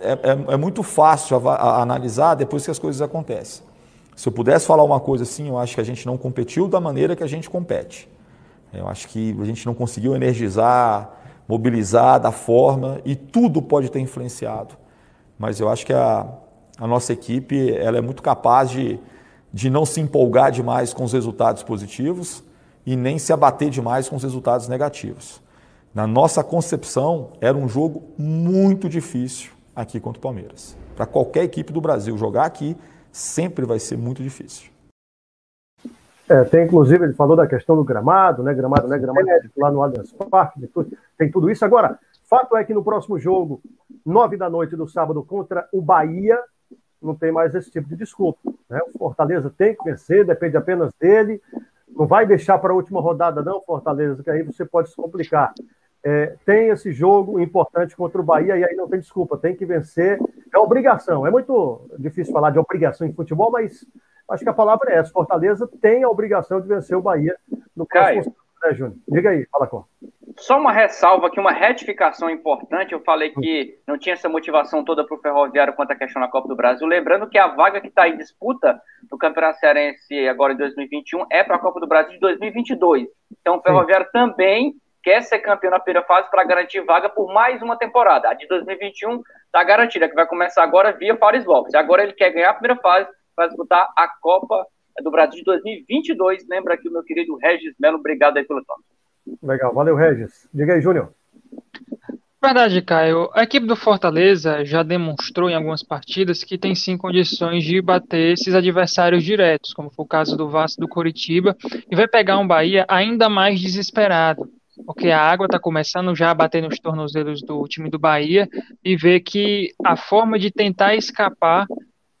é, é, é muito fácil a, a analisar depois que as coisas acontecem. Se eu pudesse falar uma coisa assim, eu acho que a gente não competiu da maneira que a gente compete. Eu acho que a gente não conseguiu energizar, mobilizar da forma e tudo pode ter influenciado. Mas eu acho que a, a nossa equipe ela é muito capaz de, de não se empolgar demais com os resultados positivos e nem se abater demais com os resultados negativos. Na nossa concepção, era um jogo muito difícil aqui contra o Palmeiras. Para qualquer equipe do Brasil jogar aqui, sempre vai ser muito difícil. É, tem inclusive, ele falou da questão do gramado, né? Gramado, né? Gramado lá no Allianz Parque, tem tudo isso. Agora, fato é que no próximo jogo, nove da noite do sábado, contra o Bahia, não tem mais esse tipo de desculpa. Né? O Fortaleza tem que vencer, depende apenas dele. Não vai deixar para a última rodada, não, Fortaleza, que aí você pode se complicar. É, tem esse jogo importante contra o Bahia e aí não tem desculpa, tem que vencer. É obrigação. É muito difícil falar de obrigação em futebol, mas acho que a palavra é essa. Fortaleza tem a obrigação de vencer o Bahia no próximo né, Júnior? Diga aí, fala com. Só uma ressalva aqui, uma retificação importante. Eu falei que não tinha essa motivação toda para o Ferroviário quanto à questão da Copa do Brasil. Lembrando que a vaga que está em disputa no Campeonato Cearense agora em 2021 é para a Copa do Brasil de 2022. Então o Ferroviário Sim. também quer ser campeão na primeira fase para garantir vaga por mais uma temporada. A de 2021 está garantida, que vai começar agora via Fares Lopes. Agora ele quer ganhar a primeira fase para disputar a Copa do Brasil de 2022. Lembra aqui o meu querido Regis Melo. Obrigado aí pelo toque. Legal, valeu, Regis. Diga aí, Júnior. Verdade, Caio. A equipe do Fortaleza já demonstrou em algumas partidas que tem sim condições de bater esses adversários diretos, como foi o caso do Vasco do Coritiba, e vai pegar um Bahia ainda mais desesperado, porque a água está começando já a bater nos tornozelos do time do Bahia e vê que a forma de tentar escapar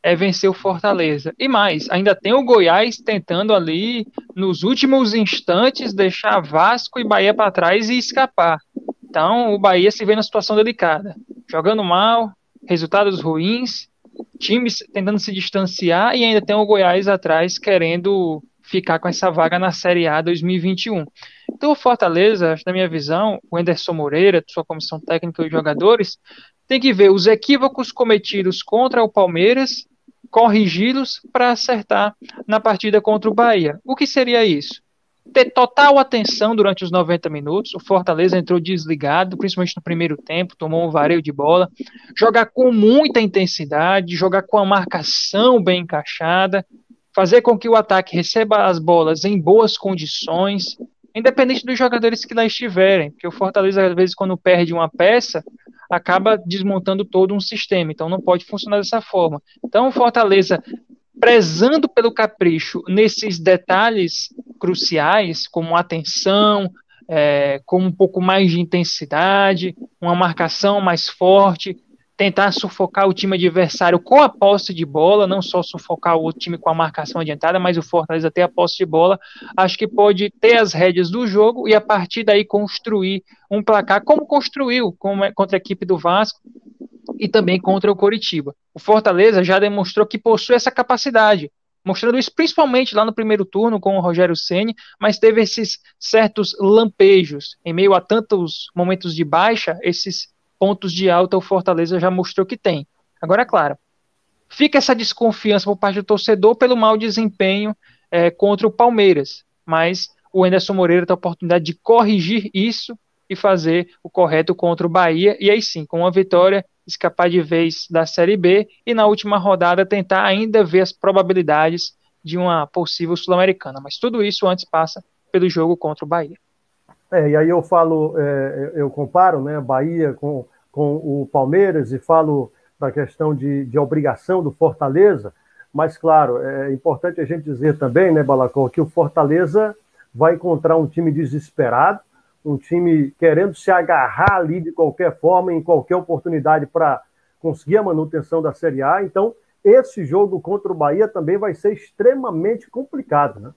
é vencer o Fortaleza. E mais, ainda tem o Goiás tentando ali, nos últimos instantes, deixar Vasco e Bahia para trás e escapar. Então, o Bahia se vê na situação delicada. Jogando mal, resultados ruins, times tentando se distanciar e ainda tem o Goiás atrás querendo ficar com essa vaga na Série A 2021. Então, o Fortaleza, na minha visão, o Anderson Moreira, sua comissão técnica e jogadores, tem que ver os equívocos cometidos contra o Palmeiras corrigi-los para acertar na partida contra o Bahia. O que seria isso? Ter total atenção durante os 90 minutos. O Fortaleza entrou desligado, principalmente no primeiro tempo, tomou um vareio de bola. Jogar com muita intensidade, jogar com a marcação bem encaixada, fazer com que o ataque receba as bolas em boas condições, independente dos jogadores que lá estiverem. Porque o Fortaleza, às vezes, quando perde uma peça, acaba desmontando todo um sistema. Então não pode funcionar dessa forma. Então o Fortaleza, prezando pelo capricho nesses detalhes cruciais, como atenção, é, com um pouco mais de intensidade, uma marcação mais forte, tentar sufocar o time adversário com a posse de bola, não só sufocar o time com a marcação adiantada, mas o Fortaleza ter a posse de bola, acho que pode ter as rédeas do jogo e a partir daí construir um placar, como construiu contra a equipe do Vasco e também contra o Coritiba. O Fortaleza já demonstrou que possui essa capacidade, mostrando isso principalmente lá no primeiro turno com o Rogério Ceni, mas teve esses certos lampejos em meio a tantos momentos de baixa, esses pontos de alta o Fortaleza já mostrou que tem. Agora, é claro, fica essa desconfiança por parte do torcedor pelo mau desempenho é, contra o Palmeiras, mas o Anderson Moreira tem a oportunidade de corrigir isso e fazer o correto contra o Bahia, e aí sim, com uma vitória, escapar de vez da Série B e na última rodada tentar ainda ver as probabilidades de uma possível Sul-Americana. Mas tudo isso antes passa pelo jogo contra o Bahia. É, e aí eu falo, é, eu comparo né, Bahia com, com o Palmeiras e falo da questão de, de obrigação do Fortaleza, mas claro, é importante a gente dizer também, né, Balacó, que o Fortaleza vai encontrar um time desesperado, um time querendo se agarrar ali de qualquer forma, em qualquer oportunidade para conseguir a manutenção da Série A. Então, esse jogo contra o Bahia também vai ser extremamente complicado, né?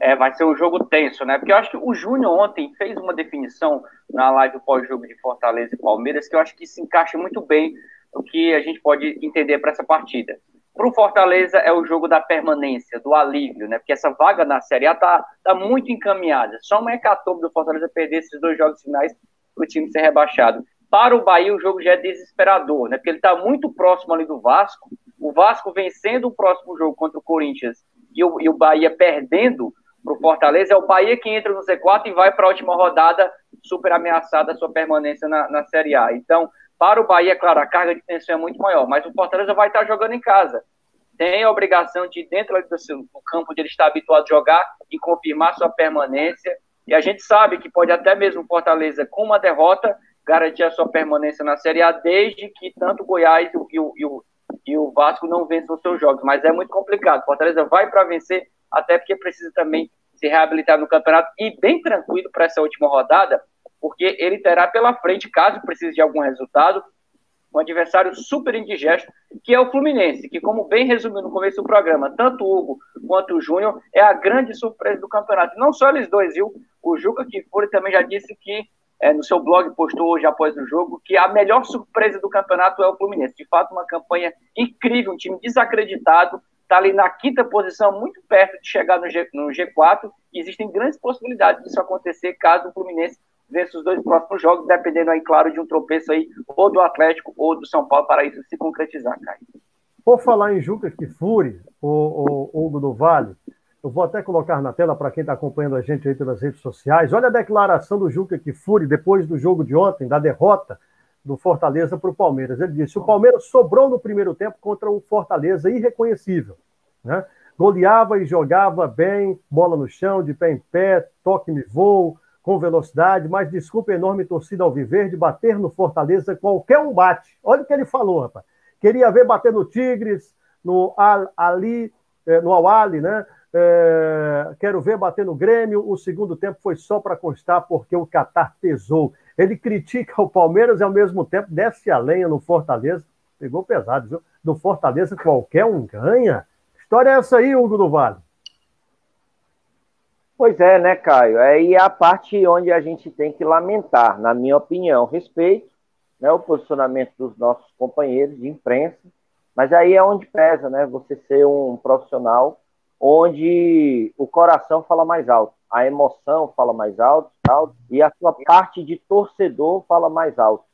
É, vai ser um jogo tenso, né? Porque eu acho que o Júnior ontem fez uma definição na live pós-jogo de Fortaleza e Palmeiras que eu acho que se encaixa muito bem o que a gente pode entender para essa partida. Para o Fortaleza é o jogo da permanência, do alívio, né? Porque essa vaga na Série A tá, tá muito encaminhada. Só uma hecatombe do Fortaleza perder esses dois jogos finais para o time ser rebaixado. Para o Bahia, o jogo já é desesperador, né? Porque ele está muito próximo ali do Vasco. O Vasco vencendo o próximo jogo contra o Corinthians e o, e o Bahia perdendo para o Fortaleza. É o Bahia que entra no Z4 e vai para a última rodada super ameaçada a sua permanência na, na Série A. Então, para o Bahia, claro, a carga de tensão é muito maior, mas o Fortaleza vai estar jogando em casa. Tem a obrigação de, dentro do, campo onde ele está habituado a jogar, e confirmar sua permanência. E a gente sabe que pode até mesmo o Fortaleza, com uma derrota, garantir a sua permanência na Série A, desde que tanto o Goiás e o, e o, e o Vasco não vençam os seus jogos. Mas é muito complicado. Fortaleza vai para vencer, até porque precisa também se reabilitar no campeonato e bem tranquilo para essa última rodada, porque ele terá pela frente, caso precise de algum resultado, um adversário super indigesto, que é o Fluminense, que, como bem resumiu no começo do programa, tanto o Hugo quanto o Júnior é a grande surpresa do campeonato. Não só eles dois, viu? O Juca Kifuri também já disse que, é, no seu blog, postou hoje após o jogo, que a melhor surpresa do campeonato é o Fluminense. De fato, uma campanha incrível, um time desacreditado, está ali na quinta posição, muito perto de chegar no, G, no G4, e existem grandes possibilidades disso acontecer caso o Fluminense vença os dois próximos jogos, dependendo aí, claro, de um tropeço aí, ou do Atlético ou do São Paulo, para isso se concretizar, Caio. Por falar em Juca Kifuri, o, o Hugo do Vale, eu vou até colocar na tela para quem está acompanhando a gente aí pelas redes sociais. Olha a declaração do Juca Kifuri depois do jogo de ontem, da derrota do Fortaleza para o Palmeiras. Ele disse: o Palmeiras sobrou no primeiro tempo contra o Fortaleza, irreconhecível. Né? Goleava e jogava bem, bola no chão, de pé em pé, toque-me voo, com velocidade, mas desculpa a enorme torcida ao viver de bater no Fortaleza, qualquer um bate. Olha o que ele falou, rapaz. Queria ver bater no Tigres, no Al Ali, eh, no Awali, né? É, quero ver bater no Grêmio. O segundo tempo foi só para constar, porque o Catar pesou. Ele critica o Palmeiras e, ao mesmo tempo, desce a lenha no Fortaleza. Pegou pesado, viu? No Fortaleza, qualquer um ganha. História é essa aí, Hugo do Vale. Pois é, né, Caio? Aí é a parte onde a gente tem que lamentar, na minha opinião, respeito né, o posicionamento dos nossos companheiros de imprensa, mas aí é onde pesa, né? Você ser um profissional onde o coração fala mais alto, a emoção fala mais alto, alto e a sua parte de torcedor fala mais alto,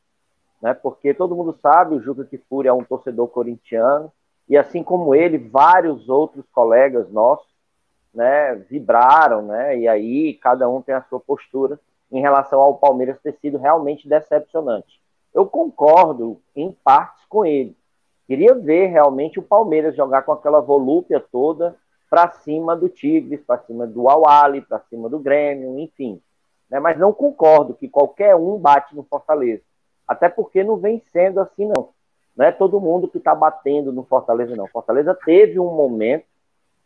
né? Porque todo mundo sabe, o Juca Kifuri é um torcedor corintiano, e assim como ele, vários outros colegas nossos né, vibraram, né, e aí cada um tem a sua postura em relação ao Palmeiras ter sido realmente decepcionante. Eu concordo em partes com ele. Queria ver realmente o Palmeiras jogar com aquela volúpia toda para cima do Tigres, para cima do Awali, para cima do Grêmio, enfim. Né? Mas não concordo que qualquer um bate no Fortaleza. Até porque não vem sendo assim, não. Não é todo mundo que está batendo no Fortaleza, não. Fortaleza teve um momento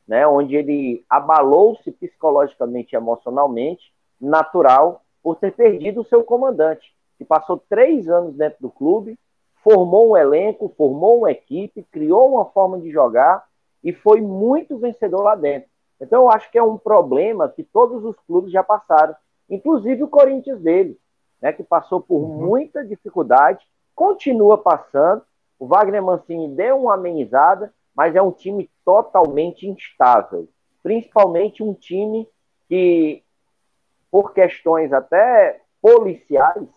né, onde ele abalou-se psicologicamente e emocionalmente, natural, por ter perdido o seu comandante, que passou três anos dentro do clube, formou um elenco, formou uma equipe, criou uma forma de jogar e foi muito vencedor lá dentro. Então, eu acho que é um problema que todos os clubes já passaram, inclusive o Corinthians dele, né, que passou por uhum. muita dificuldade, continua passando. O Wagner Mancini deu uma amenizada, mas é um time totalmente instável. Principalmente um time que, por questões até policiais, está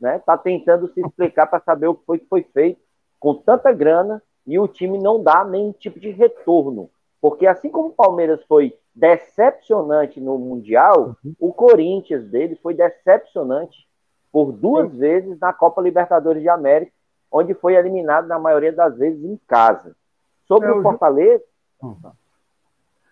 né, tá tentando se explicar para saber o que foi que foi feito com tanta grana e o time não dá nenhum tipo de retorno. Porque assim como o Palmeiras foi decepcionante no Mundial, uhum. o Corinthians dele foi decepcionante por duas Sim. vezes na Copa Libertadores de América, onde foi eliminado na maioria das vezes em casa. Sobre é, o, Fortaleza. Ju...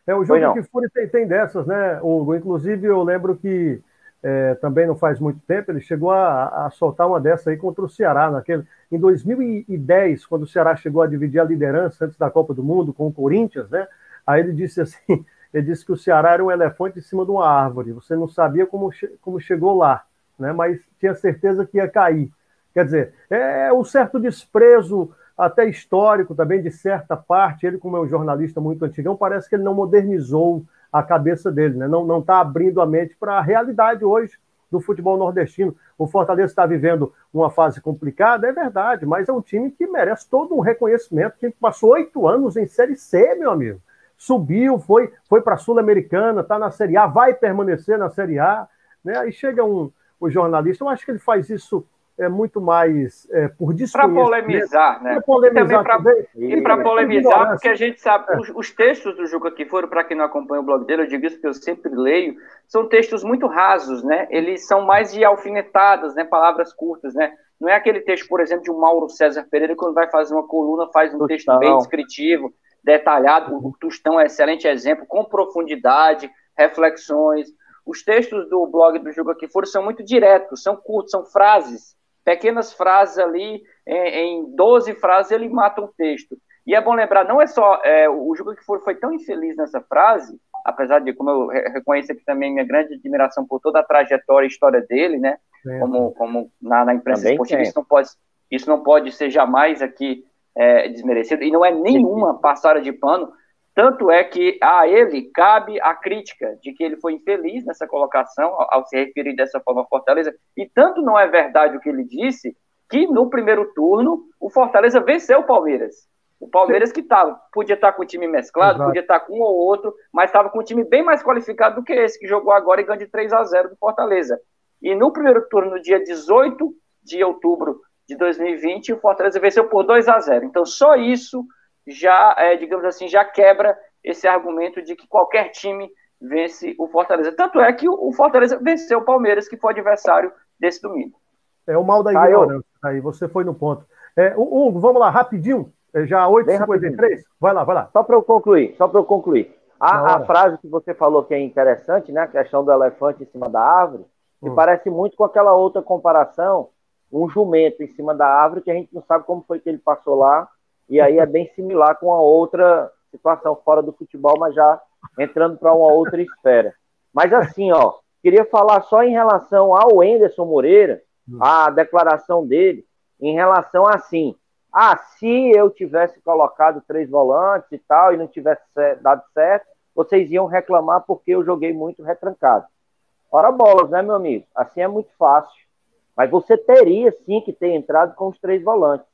É, o jogo que Fúria tem, tem, dessas, né, Hugo? Inclusive, eu lembro que é, também não faz muito tempo, ele chegou a, a, soltar uma dessa aí contra o Ceará, naquele, em 2010, quando o Ceará chegou a dividir a liderança antes da Copa do Mundo com o Corinthians, né? Aí ele disse assim: [LAUGHS] ele disse que o Ceará era um elefante em cima de uma árvore, você não sabia como, como chegou lá, né? Mas tinha certeza que ia cair. Quer dizer, é um certo desprezo até histórico também, de certa parte. Ele, como é um jornalista muito antigão, parece que ele não modernizou a cabeça dele, né? Não está abrindo a mente para a realidade hoje do futebol nordestino. O Fortaleza está vivendo uma fase complicada, é verdade, mas é um time que merece todo um reconhecimento. Que passou oito anos em Série C, meu amigo. Subiu, foi, foi para a Sul-Americana, está na Série A, vai permanecer na Série A. Né? Aí chega um, um jornalista, eu acho que ele faz isso é muito mais é, por Para polemizar, né? Para polemizar e para polemizar, porque a gente sabe, é. os, os, textos do Juca que foram, para quem não acompanha o blog dele, eu digo isso porque eu sempre leio, são textos muito rasos, né? Eles são mais de alfinetadas, né? Palavras curtas, né? Não é aquele texto, por exemplo, de um Mauro César Pereira, quando vai fazer uma coluna, faz um Tostão. texto bem descritivo, detalhado. O Tostão é um excelente exemplo, com profundidade, reflexões. Os textos do blog do Juca foram são muito diretos, são curtos, são frases pequenas frases ali, em, em 12 frases, ele mata um texto. E é bom lembrar, não é só. É, o Juca que foi, foi tão infeliz nessa frase, apesar de, como eu reconheço aqui também minha grande admiração por toda a trajetória e história dele, né? É. Como, como na, na imprensa também esportiva, isso não, pode, isso não pode ser jamais aqui é, desmerecido. E não é nenhuma passada de pano, tanto é que a ele cabe a crítica de que ele foi infeliz nessa colocação, ao, ao se referir dessa forma ao Fortaleza, e tanto não é verdade o que ele disse, que no primeiro turno o Fortaleza venceu o Palmeiras. O Palmeiras que tava, podia estar com o time mesclado, Exato. podia estar com um ou outro, mas estava com um time bem mais qualificado do que esse, que jogou agora e ganhou de 3 a 0 do Fortaleza. E no primeiro turno, no dia 18 de outubro de 2020, o Fortaleza venceu por 2 a 0 Então, só isso já, é, digamos assim, já quebra esse argumento de que qualquer time vence o Fortaleza. Tanto é que o Fortaleza venceu o Palmeiras, que foi adversário desse domingo. É o mal da ignorância. Aí você foi no ponto. É, Hugo, vamos lá, rapidinho. É já 8h53. Vai lá, vai lá. Só para eu concluir, só para eu concluir. A, a, frase que você falou que é interessante, né? A questão do elefante em cima da árvore, hum. me parece muito com aquela outra comparação, um jumento em cima da árvore, que a gente não sabe como foi que ele passou lá e aí é bem similar com a outra situação fora do futebol, mas já entrando para uma outra esfera. Mas assim, ó, queria falar só em relação ao Enderson Moreira, a declaração dele, em relação a assim, ah, se eu tivesse colocado três volantes e tal, e não tivesse dado certo, vocês iam reclamar porque eu joguei muito retrancado. Ora bolas, né, meu amigo? Assim é muito fácil. Mas você teria sim que ter entrado com os três volantes.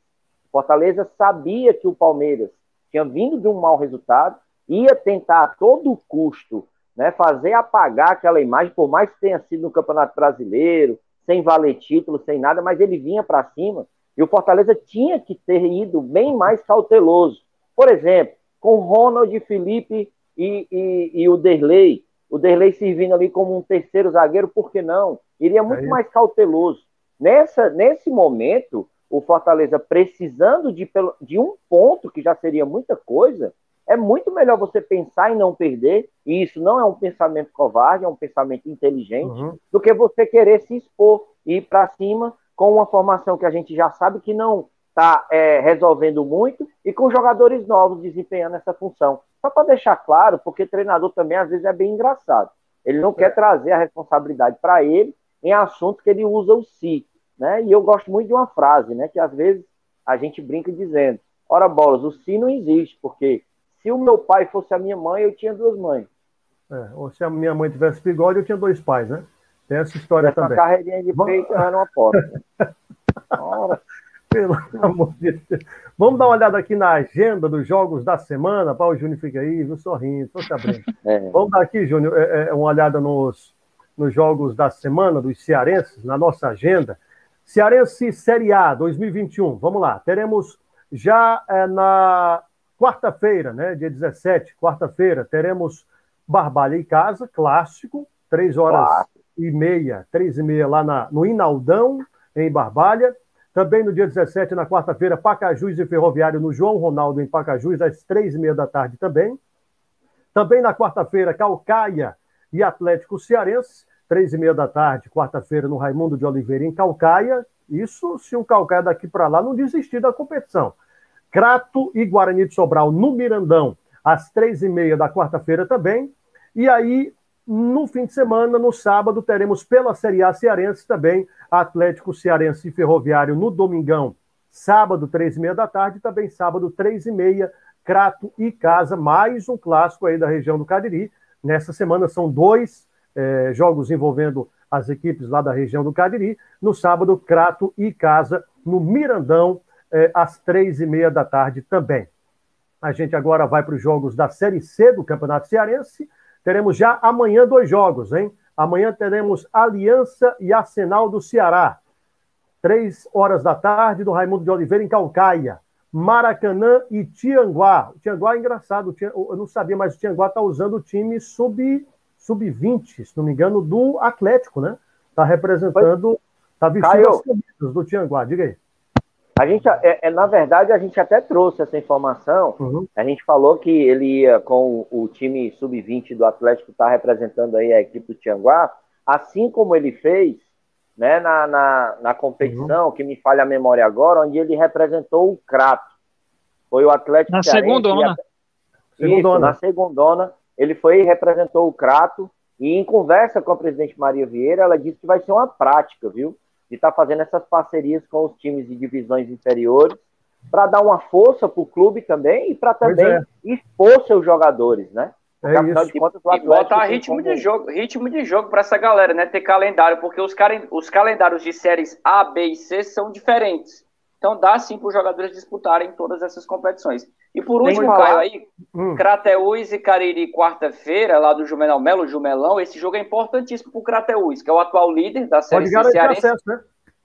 Fortaleza sabia que o Palmeiras tinha vindo de um mau resultado, ia tentar a todo custo né, fazer apagar aquela imagem, por mais que tenha sido no Campeonato Brasileiro, sem valer título, sem nada, mas ele vinha para cima e o Fortaleza tinha que ter ido bem mais cauteloso. Por exemplo, com Ronald, Felipe e, e, e o Derlei, o Derlei servindo ali como um terceiro zagueiro, por que não? Iria muito é mais cauteloso. Nessa, nesse momento, o Fortaleza precisando de, de um ponto, que já seria muita coisa, é muito melhor você pensar em não perder, e isso não é um pensamento covarde, é um pensamento inteligente, uhum. do que você querer se expor e ir para cima com uma formação que a gente já sabe que não está é, resolvendo muito e com jogadores novos desempenhando essa função. Só para deixar claro, porque treinador também às vezes é bem engraçado. Ele não é. quer trazer a responsabilidade para ele em assuntos que ele usa o si. Né? E eu gosto muito de uma frase, né? Que às vezes a gente brinca dizendo: ora bolas, o sim não existe, porque se o meu pai fosse a minha mãe, eu tinha duas mães. É, ou se a minha mãe tivesse bigode, eu tinha dois pais, né? Tem essa história essa também. carreirinha de Vamos... peito era uma porta. [LAUGHS] Pelo amor de Deus. Vamos dar uma olhada aqui na agenda dos jogos da semana. Paulo Júnior fica aí, viu, sorrindo, estou sabendo. [LAUGHS] É. Vamos dar aqui, Júnior, é, é, uma olhada nos, nos jogos da semana dos cearenses, na nossa agenda. Cearense Série A 2021, vamos lá. Teremos já é, na quarta-feira, né, dia 17, quarta-feira, teremos Barbalha em casa, clássico, três horas e meia, três e meia lá na, no Inaldão, em Barbalha. Também no dia 17, na quarta-feira, Pacajus e Ferroviário no João Ronaldo, em Pacajus, às três e meia da tarde também. Também na quarta-feira, Calcaia e Atlético Cearense três e meia da tarde, quarta-feira, no Raimundo de Oliveira, em Calcaia. Isso se o Calcaia daqui para lá não desistir da competição. Crato e Guarani de Sobral no Mirandão, às três e meia da quarta-feira também. E aí, no fim de semana, no sábado, teremos pela Série A Cearense também Atlético Cearense e Ferroviário no Domingão, sábado, três e meia da tarde, também sábado, três e meia, Crato e Casa, mais um clássico aí da região do Cadiri, Nessa semana são dois é, jogos envolvendo as equipes lá da região do Cariri. No sábado, Crato e Casa, no Mirandão, é, às três e meia da tarde também. A gente agora vai para os jogos da Série C do Campeonato Cearense. Teremos já amanhã dois jogos, hein? Amanhã teremos Aliança e Arsenal do Ceará. Três horas da tarde, do Raimundo de Oliveira, em Calcaia. Maracanã e Tianguá. O Tianguá é engraçado, eu não sabia, mas o Tianguá está usando o time sub, sub-20, se não me engano, do Atlético, né? Está representando, está vestindo as camisas do Tianguá. Diga aí. A gente, é, é, na verdade, a gente até trouxe essa informação. Uhum. A gente falou que ele ia com o, o time sub-20 do Atlético, está representando aí a equipe do Tianguá, assim como ele fez né, na, na, na competição, uhum. que me falha a memória agora, onde ele representou o Crato. Foi o Atlético Na segundona. Isso, na segundona, ele foi e representou o Crato, e em conversa com a presidente Maria Vieira, ela disse que vai ser uma prática, viu? De estar tá fazendo essas parcerias com os times de divisões inferiores, para dar uma força para o clube também e para também é. expor seus jogadores, né? É Afinal de contas, o e botar ritmo como... de jogo, ritmo de jogo para essa galera, né? Ter calendário, porque os, os calendários de séries A, B e C são diferentes. Então dá sim para os jogadores disputarem todas essas competições. E por último, Caio, aí, hum. Crateús e Cariri, quarta-feira, lá do Jumenal Melo, Jumelão, esse jogo é importantíssimo para o Crateús, que é o atual líder da série Pode garantir Cearense. acesso, né?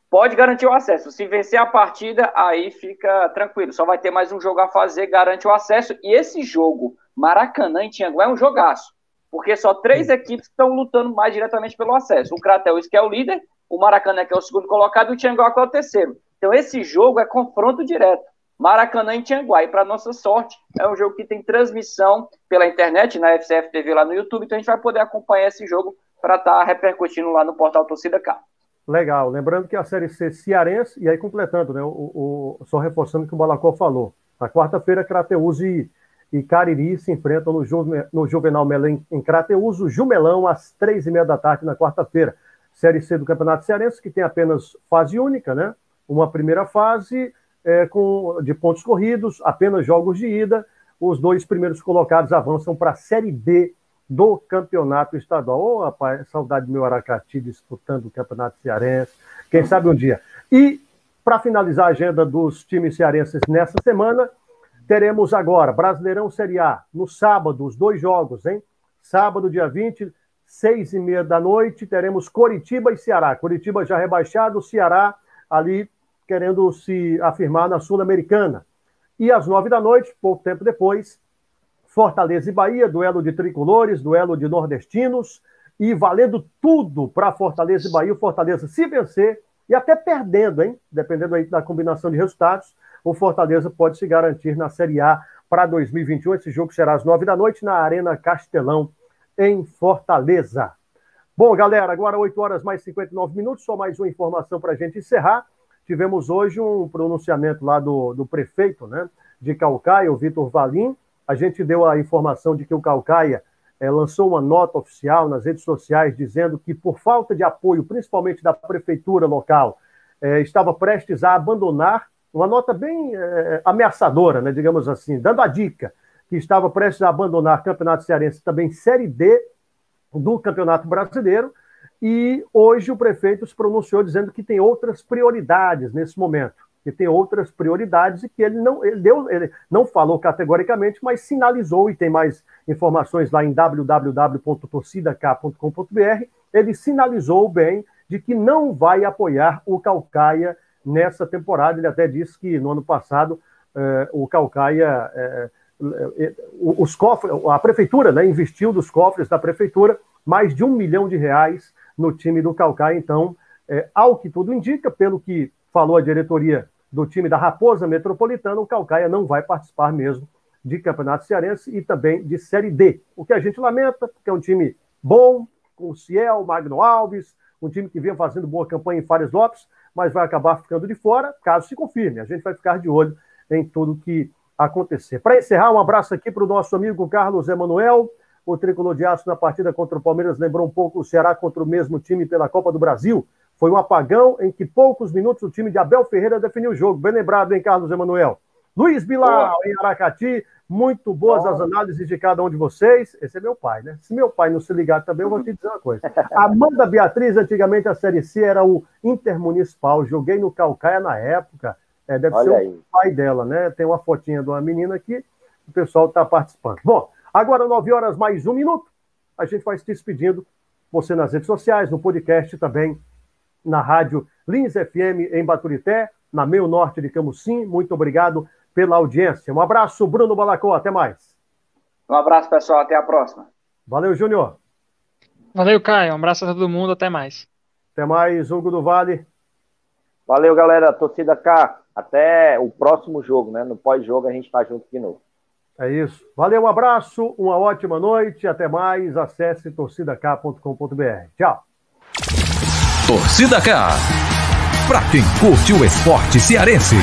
Pode garantir o acesso. Se vencer a partida, aí fica tranquilo. Só vai ter mais um jogo a fazer, garante o acesso. E esse jogo Maracanã em Tianguá é um jogaço, porque só três equipes estão lutando mais diretamente pelo acesso. O Crateus, que é o líder, o Maracanã, que é o segundo colocado, e o Tianguá, que é o terceiro. Então, esse jogo é confronto direto. Maracanã em Tianguá. E, para nossa sorte, é um jogo que tem transmissão pela internet, na FCF TV lá no YouTube. Então, a gente vai poder acompanhar esse jogo para estar tá repercutindo lá no portal Torcida K. Legal. Lembrando que a Série C cearense, e aí completando, né, o, o só reforçando o que o Balacó falou. Na quarta-feira, Crateus e e Cariri se enfrentam no, Juve, no Juvenal Melém em Crateus, o Jumelão, às três e meia da tarde na quarta-feira. Série C do Campeonato Cearense, que tem apenas fase única, né? Uma primeira fase é, com, de pontos corridos, apenas jogos de ida. Os dois primeiros colocados avançam para a Série B do Campeonato Estadual. Ô, oh, rapaz, saudade do meu Aracati disputando o Campeonato Cearense. Quem sabe um dia. E, para finalizar a agenda dos times cearenses nessa semana, Teremos agora Brasileirão Série A, no sábado, os dois jogos, hein? Sábado, dia 20, seis e meia da noite, teremos Coritiba e Ceará. Coritiba já rebaixado, Ceará ali querendo se afirmar na Sul-Americana. E às nove da noite, pouco tempo depois, Fortaleza e Bahia, duelo de tricolores, duelo de nordestinos, e valendo tudo para Fortaleza e Bahia. O Fortaleza, se vencer, e até perdendo, hein? Dependendo aí da combinação de resultados, o Fortaleza pode se garantir na Série A para 2021. Esse jogo será às nove da noite na Arena Castelão, em Fortaleza. Bom, galera, agora 8 horas mais 59 minutos, só mais uma informação para a gente encerrar. Tivemos hoje um pronunciamento lá do, do prefeito né, de Calcaia, o Vitor Valim. A gente deu a informação de que o Calcaia é, lançou uma nota oficial nas redes sociais dizendo que, por falta de apoio, principalmente da prefeitura local, é, estava prestes a abandonar uma nota bem é, ameaçadora, né, digamos assim, dando a dica que estava prestes a abandonar o Campeonato Cearense também Série D do Campeonato Brasileiro, e hoje o prefeito se pronunciou dizendo que tem outras prioridades nesse momento, que tem outras prioridades e que ele não, ele deu, ele não falou categoricamente, mas sinalizou, e tem mais informações lá em www.torcidak.com.br, ele sinalizou bem de que não vai apoiar o Calcaia nessa temporada. Ele até disse que no ano passado eh, o Calcaia, eh, eh, os cofres, a prefeitura né, investiu dos cofres da prefeitura mais de um milhão de reais no time do Calcaia. Então, ao que tudo indica, pelo que falou a diretoria do time da Raposa Metropolitana, o Calcaia não vai participar mesmo de Campeonato Cearense e também de Série D. O que a gente lamenta, porque é um time bom, com o Ciel, Magno Alves, um time que vinha fazendo boa campanha em Fares Lopes, mas vai acabar ficando de fora, caso se confirme. A gente vai ficar de olho em tudo que acontecer. Para encerrar, um abraço aqui para o nosso amigo Carlos Emanuel. O tricolor de aço na partida contra o Palmeiras lembrou um pouco o Ceará contra o mesmo time pela Copa do Brasil. Foi um apagão em que poucos minutos o time de Abel Ferreira definiu o jogo. Bem lembrado, hein, Carlos Emanuel? Luiz Bilal, em Aracati, Muito boas as análises de cada um de vocês. Esse é meu pai, né? Se meu pai não se ligar também, eu vou te dizer uma coisa. [LAUGHS] Amanda Beatriz, antigamente a Série C era o Intermunicipal. Joguei no Calcaia na época. É, deve Olha ser aí. o pai dela, né? Tem uma fotinha de uma menina aqui. O pessoal está participando. Bom, agora 9 horas mais um minuto. A gente vai se despedindo. Você nas redes sociais, no podcast também, na rádio Lins FM em Baturité, na Meio Norte de Camusim. Muito obrigado pela audiência. Um abraço, Bruno Balacó. Até mais. Um abraço, pessoal. Até a próxima. Valeu, Júnior. Valeu, Caio. Um abraço a todo mundo. Até mais. Até mais, Hugo do Vale. Valeu, galera. Torcida K. Até o próximo jogo, né? No pós-jogo a gente tá junto de novo. É isso. Valeu, um abraço, uma ótima noite. Até mais. Acesse torcidak.com.br. Tchau. Torcida K. Pra quem curte o esporte cearense.